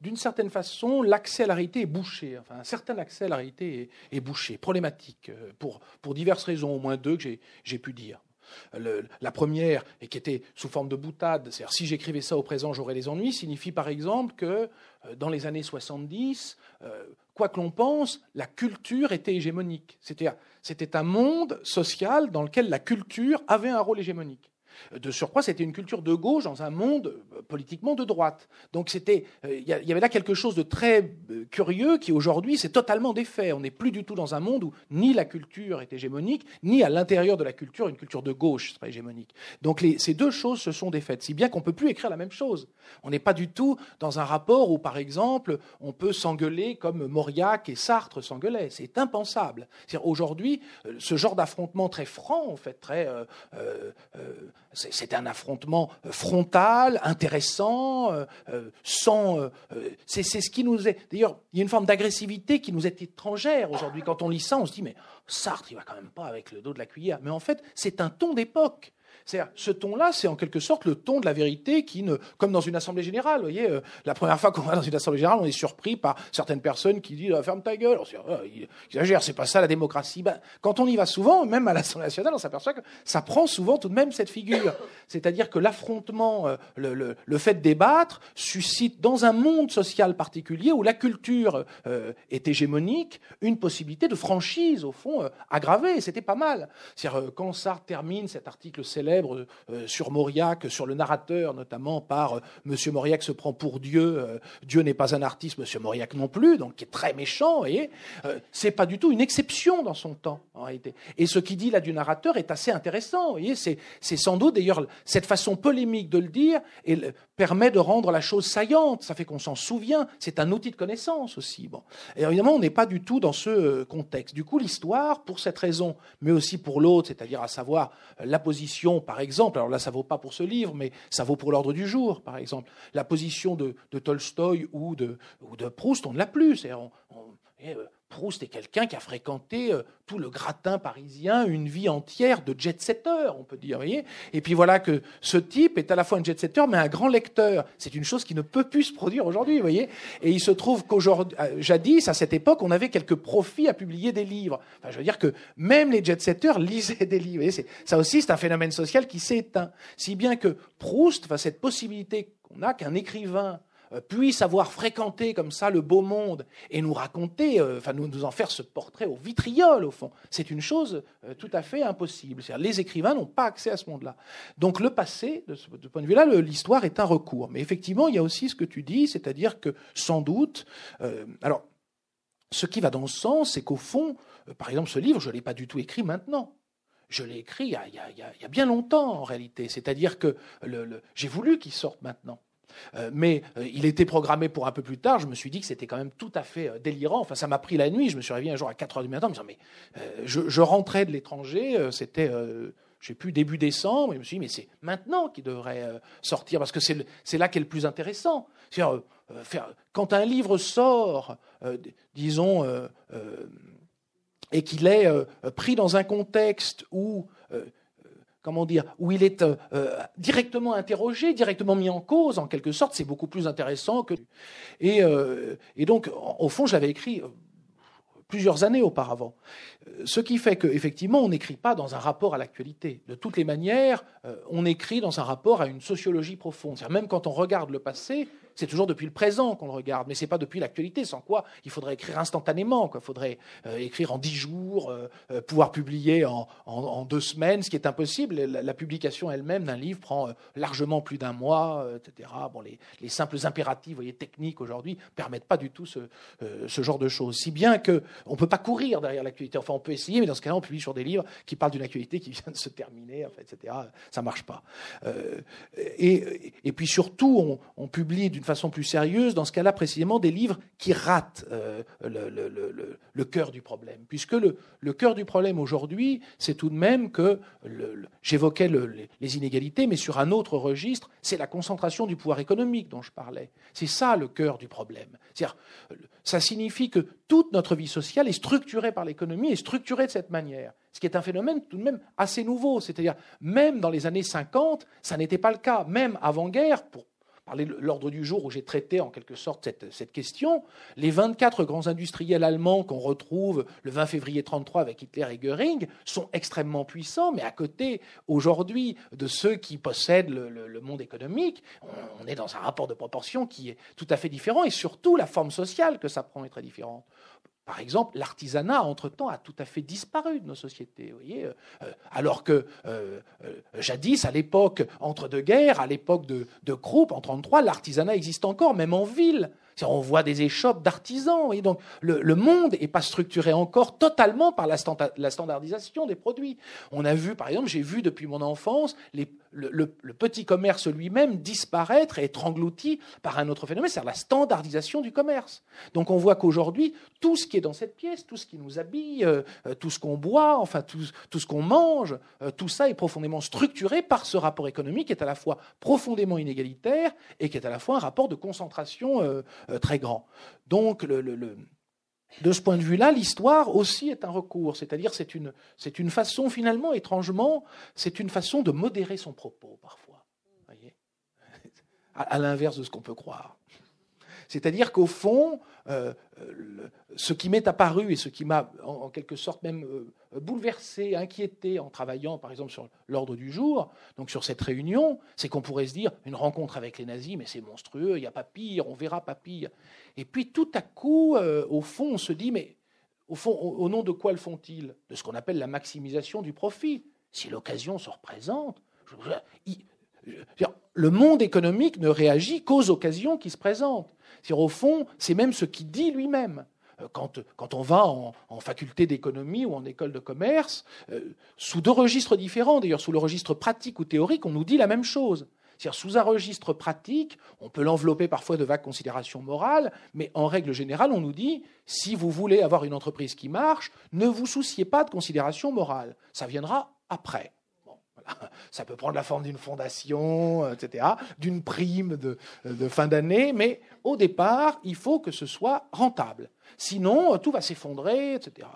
d'une certaine façon, l'accès à la réalité est bouché. Enfin, un certain accès à la réalité est, bouché, problématique, euh, pour, pour diverses raisons, au moins deux que j'ai pu dire la première, et qui était sous forme de boutade, c'est-à-dire si j'écrivais ça au présent, j'aurais des ennuis, signifie par exemple que euh, dans les années 70, euh, quoi que l'on pense, la culture était hégémonique. C'était un monde social dans lequel la culture avait un rôle hégémonique. De surcroît, c'était une culture de gauche dans un monde euh, politiquement de droite. Donc c'était, euh, il y avait là quelque chose de très euh, curieux qui aujourd'hui s'est totalement défait. On n'est plus du tout dans un monde où ni la culture est hégémonique, ni à l'intérieur de la culture une culture de gauche serait hégémonique. Donc ces deux choses se sont défaites, si bien qu'on peut plus écrire la même chose. On n'est pas du tout dans un rapport où, par exemple, on peut s'engueuler comme Mauriac et Sartre s'engueulaient. C'est impensable. Aujourd'hui, ce genre d'affrontement très franc, en fait, très c'est un affrontement euh, frontal, intéressant, euh, euh, sans. c'est ce qui nous est. D'ailleurs, il y a une forme d'agressivité qui nous est étrangère aujourd'hui. Quand on lit ça, on se dit mais Sartre, il va quand même pas avec le dos de la cuillère. Mais en fait, c'est un ton d'époque. C'est-à-dire, ce ton-là, c'est en quelque sorte le ton de la vérité qui comme dans une assemblée générale, vous voyez, euh, la première fois qu'on va dans une assemblée générale, on est surpris par certaines personnes qui disent ah, ferme ta gueule, oh, il exagère, c'est pas ça la démocratie. Ben, quand on y va souvent, même à l'Assemblée nationale, on s'aperçoit que ça prend souvent tout de même cette figure. C'est-à-dire que l'affrontement, euh, le, le, fait de débattre, suscite dans un monde social particulier où la culture euh, est hégémonique, une possibilité de franchise, au fond, aggravée. C'était pas mal. C'est-à-dire, quand Sartre termine cet article célèbre, euh, sur Mauriac, sur le narrateur notamment par euh, Monsieur Mauriac se prend pour Dieu, euh, Dieu n'est pas un artiste, Monsieur Mauriac non plus, donc qui est très méchant, et c'est pas du tout une exception dans son temps en réalité. Et ce qu'il dit là du narrateur est assez intéressant, voyez, c'est sans doute d'ailleurs cette façon polémique de le dire et permet de rendre la chose saillante, ça fait qu'on s'en souvient, c'est un outil de connaissance aussi. Bon. Et évidemment, on n'est pas du tout dans ce contexte. Du coup, l'histoire, pour cette raison, mais aussi pour l'autre, c'est-à-dire à savoir la position par exemple, alors là ça vaut pas pour ce livre, mais ça vaut pour l'ordre du jour, par exemple, la position de, Tolstoï ou de, Proust, on ne l'a plus. Eh, euh, Proust est quelqu'un qui a fréquenté euh, tout le gratin parisien, une vie entière de jet-setter, on peut dire. Voyez et puis voilà que ce type est à la fois un jet-setter, mais un grand lecteur. C'est une chose qui ne peut plus se produire aujourd'hui, voyez. Et il se trouve qu'aujourd'hui, euh, jadis, à cette époque, on avait quelques profits à publier des livres. Enfin, je veux dire que même les jet-setters <laughs> lisaient des livres. Voyez ça aussi, c'est un phénomène social qui s'est éteint. Si bien que Proust, enfin, cette possibilité qu'on a qu'un écrivain puisse avoir fréquenté comme ça le beau monde et nous raconter, euh, enfin nous, nous en faire ce portrait au vitriol au fond, c'est une chose euh, tout à fait impossible. Les écrivains n'ont pas accès à ce monde-là. Donc le passé, de ce point de vue-là, l'histoire est un recours. Mais effectivement, il y a aussi ce que tu dis, c'est-à-dire que sans doute, alors ce qui va dans ce sens, c'est qu'au fond, par exemple, ce livre, je ne l'ai pas du tout écrit maintenant. Je l'ai écrit il y, a, bien longtemps en réalité. C'est-à-dire que j'ai voulu qu'il sorte maintenant. Euh, mais euh, il était programmé pour un peu plus tard. Je me suis dit que c'était quand même tout à fait euh, délirant. Enfin, ça m'a pris la nuit. Je me suis réveillé un jour à 4 heures du matin en me disant Mais je, rentrais de l'étranger, c'était, je sais plus, début décembre. Je me suis dit Mais c'est maintenant qu'il devrait sortir parce que c'est là qu'est le plus intéressant. quand un livre sort, disons, et qu'il est pris dans un contexte où comment dire, où il est euh, euh, directement interrogé, directement mis en cause, en quelque sorte, c'est beaucoup plus intéressant que. Et, euh, et donc, au fond, je l'avais écrit plusieurs années auparavant. Ce qui fait qu'effectivement, on n'écrit pas dans un rapport à l'actualité. De toutes les manières, on écrit dans un rapport à une sociologie profonde. Même quand on regarde le passé, c'est toujours depuis le présent qu'on le regarde, mais ce n'est pas depuis l'actualité, sans quoi il faudrait écrire instantanément, il faudrait euh, écrire en dix jours, euh, euh, pouvoir publier en, deux semaines, ce qui est impossible. La, publication elle-même d'un livre prend largement plus d'un mois, etc. Bon, les, simples impératifs voyez, techniques aujourd'hui ne permettent pas du tout ce, genre de choses. Si bien qu'on ne peut pas courir derrière l'actualité. Enfin, on peut essayer, mais dans ce cas-là, on publie sur des livres qui parlent d'une actualité qui vient de se terminer, etc. Ça ne marche pas. et, puis surtout, on, on publie d'une plus sérieuse, dans ce cas-là précisément, des livres qui ratent euh, le, cœur du problème. Puisque le, cœur du problème aujourd'hui, c'est tout de même que, j'évoquais les inégalités, mais sur un autre registre, c'est la concentration du pouvoir économique dont je parlais. C'est ça le cœur du problème. C'est-à-dire, ça signifie que toute notre vie sociale est structurée par l'économie, est structurée de cette manière. Ce qui est un phénomène tout de même assez nouveau. C'est-à-dire, même dans les années 50, ça n'était pas le cas. Même avant-guerre, pour parler de l'ordre du jour où j'ai traité en quelque sorte cette, question, les 24 grands industriels allemands qu'on retrouve le 20 février 1933 avec Hitler et Goering sont extrêmement puissants, mais à côté, aujourd'hui, de ceux qui possèdent le, monde économique, on, est dans un rapport de proportion qui est tout à fait différent, et surtout la forme sociale que ça prend est très différente. Par exemple, l'artisanat, entre-temps, a tout à fait disparu de nos sociétés. euh, euh, alors que euh, jadis, à l'époque entre deux guerres, à l'époque de, de Krupp, en 1933, l'artisanat existe encore, même en ville. On voit des échoppes d'artisans. Et donc, le, monde n'est pas structuré encore totalement par la, standardisation des produits. On a vu, par exemple, j'ai vu depuis mon enfance le, petit commerce lui-même disparaître et être englouti par un autre phénomène, c'est la standardisation du commerce. Donc, on voit qu'aujourd'hui, tout ce qui est dans cette pièce, tout ce qui nous habille, euh, euh, tout ce qu'on boit, enfin, tout, ce qu'on mange, euh, tout ça est profondément structuré par ce rapport économique qui est à la fois profondément inégalitaire et qui est à la fois un rapport de concentration très grand. Donc, de ce point de vue-là, l'histoire aussi est un recours, c'est-à-dire c'est une, une façon finalement, étrangement, c'est une façon de modérer son propos parfois, voyez? À l'inverse de ce qu'on peut croire. C'est-à-dire qu'au fond, euh, ce qui m'est apparu et ce qui m'a en, quelque sorte même euh, bouleversé, inquiété en travaillant par exemple sur l'ordre du jour, donc sur cette réunion, c'est qu'on pourrait se dire une rencontre avec les nazis, mais c'est monstrueux, il n'y a pas pire, on verra pas pire. Et puis tout à coup, euh, au fond, on se dit, mais au fond, au, nom de quoi le font-ils? De ce qu'on appelle la maximisation du profit. Si l'occasion se représente, le monde économique ne réagit qu'aux occasions qui se présentent. Au fond, c'est même ce qu'il dit lui-même. Euh, quand, quand, on va en, faculté d'économie ou en école de commerce, euh, sous deux registres différents, d'ailleurs sous le registre pratique ou théorique, on nous dit la même chose. C'est-à-dire sous un registre pratique, on peut l'envelopper parfois de vagues considérations morales, mais en règle générale, on nous dit si vous voulez avoir une entreprise qui marche, ne vous souciez pas de considérations morales. Ça viendra après. <laughs> Ça peut prendre la forme d'une fondation, euh, etc., d'une prime de, fin d'année, mais au départ, il faut que ce soit rentable. Sinon, euh, tout va s'effondrer, etc.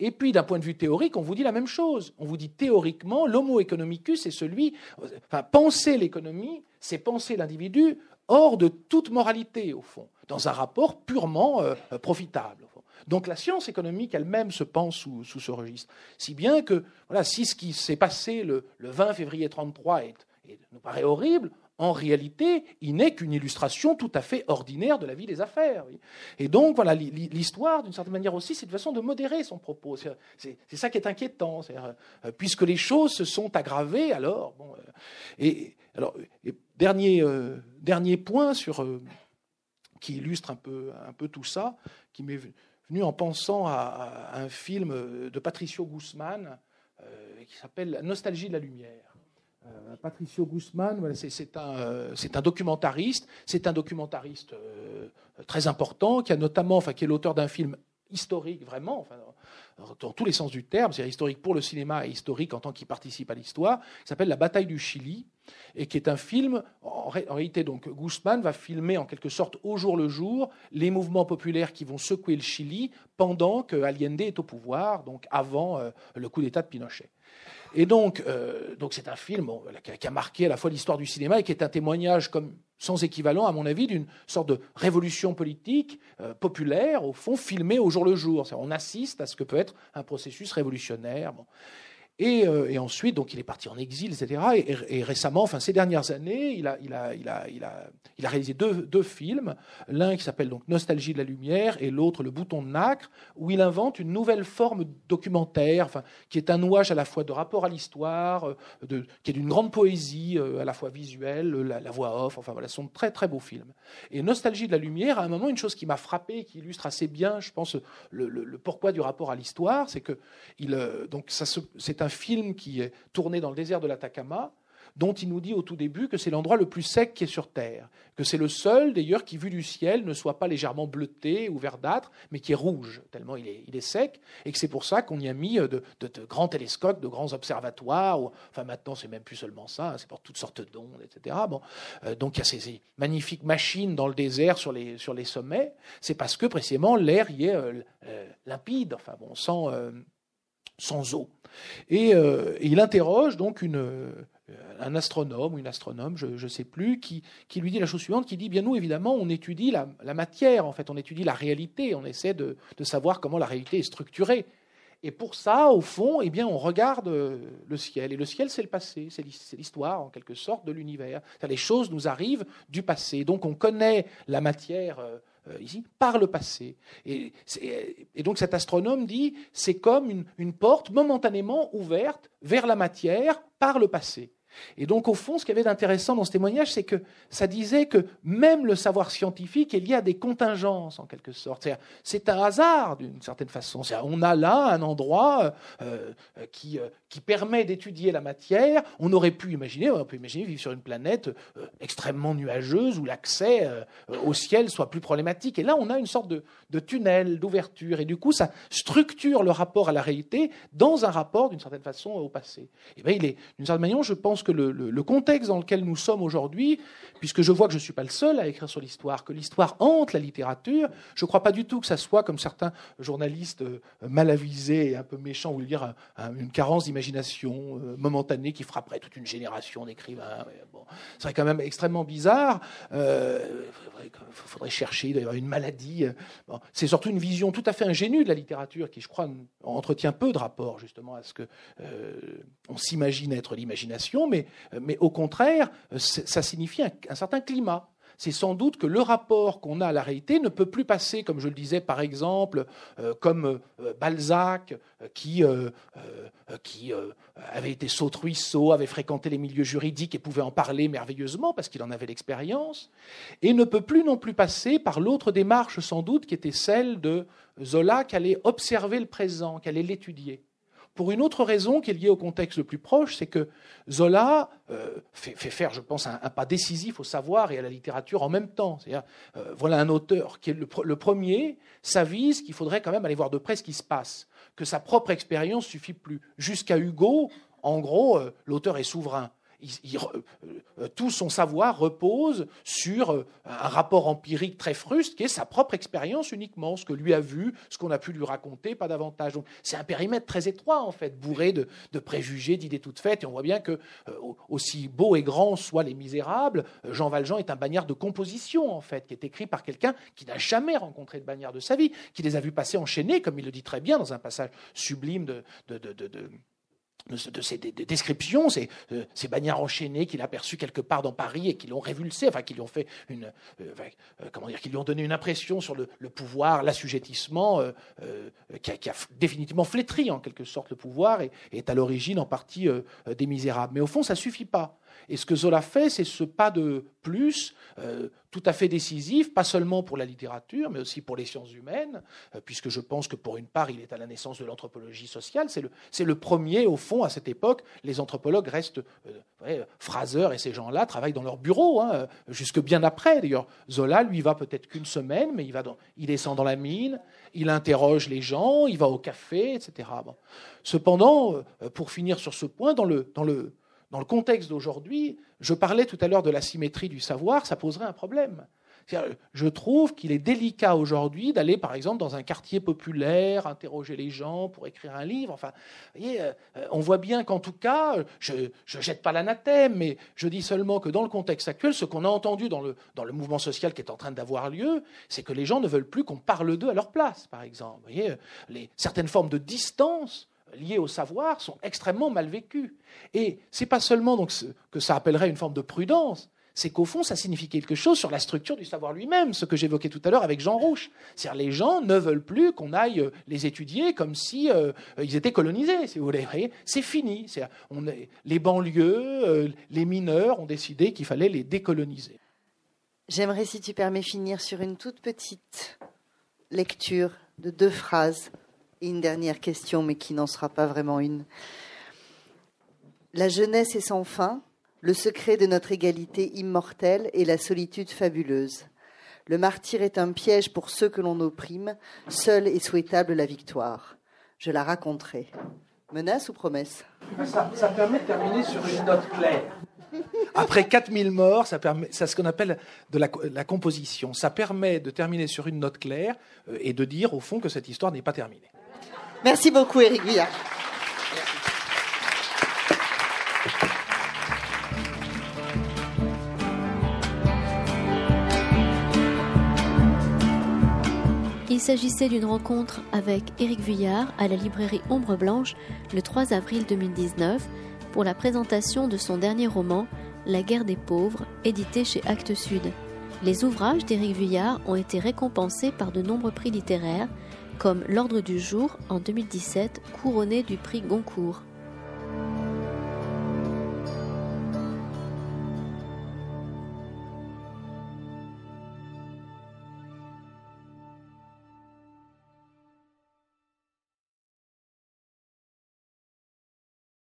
Et puis, d'un point de vue théorique, on vous dit la même chose. On vous dit théoriquement, l'homo economicus est celui. Enfin, penser l'économie, c'est penser l'individu hors de toute moralité, au fond, dans un rapport purement euh, profitable. Donc la science économique elle-même se pense sous, ce registre. Si bien que, voilà, si ce qui s'est passé le, 20 février 1933 nous paraît horrible, en réalité, il n'est qu'une illustration tout à fait ordinaire de la vie des affaires. Et donc, voilà, l'histoire, d'une certaine manière aussi, c'est une façon de modérer son propos. C'est ça qui est inquiétant. Euh, puisque les choses se sont aggravées, alors. Bon, euh, et, alors, dernier, dernier point sur, qui illustre un peu, tout ça, qui m'est venu en pensant à, un film de Patricio Guzman euh, qui s'appelle Nostalgie de la lumière. Euh, Patricio Guzman, c'est un, documentariste, c'est un documentariste euh, très important qui a notamment, enfin, qui est l'auteur d'un film historique vraiment, enfin, dans tous les sens du terme, c'est historique pour le cinéma et historique en tant qu'il participe à l'histoire, qui s'appelle La bataille du Chili, et qui est un film, en, réalité, donc, Guzman va filmer en quelque sorte au jour le jour les mouvements populaires qui vont secouer le Chili pendant que Allende est au pouvoir, donc avant euh, le coup d'État de Pinochet. Et donc, euh, donc c'est un film qui a marqué à la fois l'histoire du cinéma et qui est un témoignage comme sans équivalent, à mon avis, d'une sorte de révolution politique euh, populaire, au fond, filmée au jour le jour. On assiste à ce que peut être un processus révolutionnaire. Euh, et, ensuite, donc, il est parti en exil, etc. Et, récemment, enfin, ces dernières années, il a, réalisé deux, films. L'un qui s'appelle donc Nostalgie de la lumière et l'autre Le bouton de nacre, où il invente une nouvelle forme documentaire, enfin, qui est un nouage à la fois de rapport à l'histoire, euh, de, qui est d'une grande poésie, euh, à la fois visuelle, la, voix off. Enfin, voilà, ce sont très, très beaux films. Et Nostalgie de la lumière, à un moment, une chose qui m'a frappé, qui illustre assez bien, je pense, le, le, pourquoi du rapport à l'histoire, c'est que il, donc, ça, c'est un un film qui est tourné dans le désert de l'Atacama, dont il nous dit au tout début que c'est l'endroit le plus sec qui est sur Terre, que c'est le seul d'ailleurs qui, vu du ciel, ne soit pas légèrement bleuté ou verdâtre, mais qui est rouge, tellement il est, sec, et que c'est pour ça qu'on y a mis de, grands télescopes, de grands observatoires, enfin maintenant c'est même plus seulement ça, c'est pour toutes sortes d'ondes, etc. Bon, euh, donc il y a ces, magnifiques machines dans le désert sur les, sommets, c'est parce que précisément l'air y est euh, euh, limpide, enfin bon, sans, sans eau. Et, il interroge donc une, un astronome ou une astronome, je ne sais plus, qui, qui, lui dit la chose suivante, qui dit, bien nous, évidemment, on étudie la, matière, en fait, on étudie la réalité, on essaie de, savoir comment la réalité est structurée. Et pour ça, au fond, eh bien, on regarde le ciel. Et le ciel, c'est le passé, c'est l'histoire, en quelque sorte, de l'univers. Les choses nous arrivent du passé. Donc, on connaît la matière euh, euh, ici par le passé. Et, donc, cet astronome dit, c'est comme une porte momentanément ouverte vers la matière par le passé. Et donc, au fond, ce qu'il y avait d'intéressant dans ce témoignage, c'est que ça disait que même le savoir scientifique est lié à des contingences, en quelque sorte. C'est un hasard, d'une certaine façon. On a là un endroit euh, euh, qui, euh, qui permet d'étudier la matière. On aurait pu imaginer, on peut imaginer vivre sur une planète extrêmement nuageuse où l'accès au ciel soit plus problématique. Et là, on a une sorte de, de tunnel, d'ouverture. Et du coup, ça structure le rapport à la réalité dans un rapport, d'une certaine façon, au passé. Et bien, il est, d'une certaine manière, je pense que le, contexte dans lequel nous sommes aujourd'hui, puisque je vois que je ne suis pas le seul à écrire sur l'histoire, que l'histoire hante la littérature, je ne crois pas du tout que ça soit, comme certains journalistes euh, mal avisés et un peu méchants voulaient dire, une carence d'imagination euh, momentanée qui frapperait toute une génération d'écrivains. Bon, ce serait quand même extrêmement bizarre. Euh, il faudrait chercher, il doit y avoir une maladie. c'est surtout une vision tout à fait ingénue de la littérature qui, je crois, entretient peu de rapport justement à ce que on s'imagine être l'imagination, mais euh, mais au contraire, euh, ça signifie un, certain climat. C'est sans doute que le rapport qu'on a à la réalité ne peut plus passer, comme je le disais par exemple, euh, comme Balzac, qui, avait été saut avait fréquenté les milieux juridiques et pouvait en parler merveilleusement parce qu'il en avait l'expérience, et ne peut plus non plus passer par l'autre démarche sans doute qui était celle de Zola, qui allait observer le présent, qui allait l'étudier pour une autre raison qui est liée au contexte le plus proche, c'est que Zola euh, fait, faire, je pense, un, pas décisif au savoir et à la littérature en même temps. C'est-à-dire, euh, voilà un auteur qui est le, premier s'avise qu'il faudrait quand même aller voir de près ce qui se passe, que sa propre expérience suffit plus. Jusqu'à Hugo, en gros, euh, l'auteur est souverain. Euh, euh, tout son savoir repose sur euh, un rapport empirique très fruste qui est sa propre expérience uniquement, ce que lui a vu, ce qu'on a pu lui raconter, pas davantage. c'est un périmètre très étroit en fait, bourré de, préjugés, d'idées toutes faites. Et on voit bien que aussi beau et grand soient les Misérables, Jean Valjean est un bagnard de composition en fait, qui est écrit par quelqu'un qui n'a jamais rencontré de bagnard de sa vie, qui les a vus passer enchaînés, comme il le dit très bien dans un passage sublime de, ces descriptions, ces, euh, bagnards enchaînés qu'il a aperçus quelque part dans Paris et qui l'ont révulsé, enfin qui lui ont fait une, euh, euh, comment dire, qui lui ont donné une impression sur le, pouvoir, l'assujettissement, qui, a, définitivement flétri en quelque sorte le pouvoir et, est à l'origine en partie des Misérables. Mais au fond, ça suffit pas. Et ce que Zola fait, c'est ce pas de plus euh, tout à fait décisif, pas seulement pour la littérature, mais aussi pour les sciences humaines, euh, puisque je pense que pour une part, il est à la naissance de l'anthropologie sociale. C'est le, le, premier, au fond, à cette époque. Les anthropologues restent, euh, Fraser et ces gens-là travaillent dans leur bureau, hein, jusque bien après. D'ailleurs, Zola, lui, va peut-être qu'une semaine, mais il, va il descend dans la mine, il interroge les gens, il va au café, etc. Cependant, pour finir sur ce point, dans le, dans le dans le contexte d'aujourd'hui, je parlais tout à l'heure de la symétrie du savoir, ça poserait un problème. Je trouve qu'il est délicat aujourd'hui d'aller, par exemple, dans un quartier populaire, interroger les gens pour écrire un livre. Enfin, voyez, euh, on voit bien qu'en tout cas, je ne jette pas l'anathème, mais je dis seulement que dans le contexte actuel, ce qu'on a entendu dans le, dans le mouvement social qui est en train d'avoir lieu, c'est que les gens ne veulent plus qu'on parle d'eux à leur place, par exemple. Vous voyez, les, certaines formes de distance liées au savoir sont extrêmement mal vécues. Et c'est pas seulement donc que ça appellerait une forme de prudence, c'est qu'au fond, ça signifie quelque chose sur la structure du savoir lui-même, ce que j'évoquais tout à l'heure avec Jean Rouche. C'est-à-dire les gens ne veulent plus qu'on aille euh, les étudier comme si euh, ils étaient colonisés, si vous. C'est fini. On les banlieues, euh, les mineurs ont décidé qu'il fallait les décoloniser. J'aimerais, si tu permets, finir sur une toute petite lecture de deux phrases et une dernière question, mais qui n'en sera pas vraiment une. La jeunesse est sans fin, Le secret de notre égalité immortelle est la solitude fabuleuse. Le martyr est un piège pour ceux que l'on opprime. Seule est souhaitable la victoire. Je la raconterai. Menace ou promesse? Ça, permet de terminer sur une note claire. Après 4000 morts, ça ce qu'on appelle de la, la, composition. Ça permet de terminer sur une note claire euh, et de dire au fond que cette histoire n'est pas terminée. Merci beaucoup, Éric Villard. Il s'agissait d'une rencontre avec Éric Vuillard à la librairie Ombre Blanche le 3 avril 2019 pour la présentation de son dernier roman La guerre des pauvres, édité chez Actes Sud. Les ouvrages d'Éric Vuillard ont été récompensés par de nombreux prix littéraires, comme l'Ordre du jour en 2017, couronné du prix Goncourt.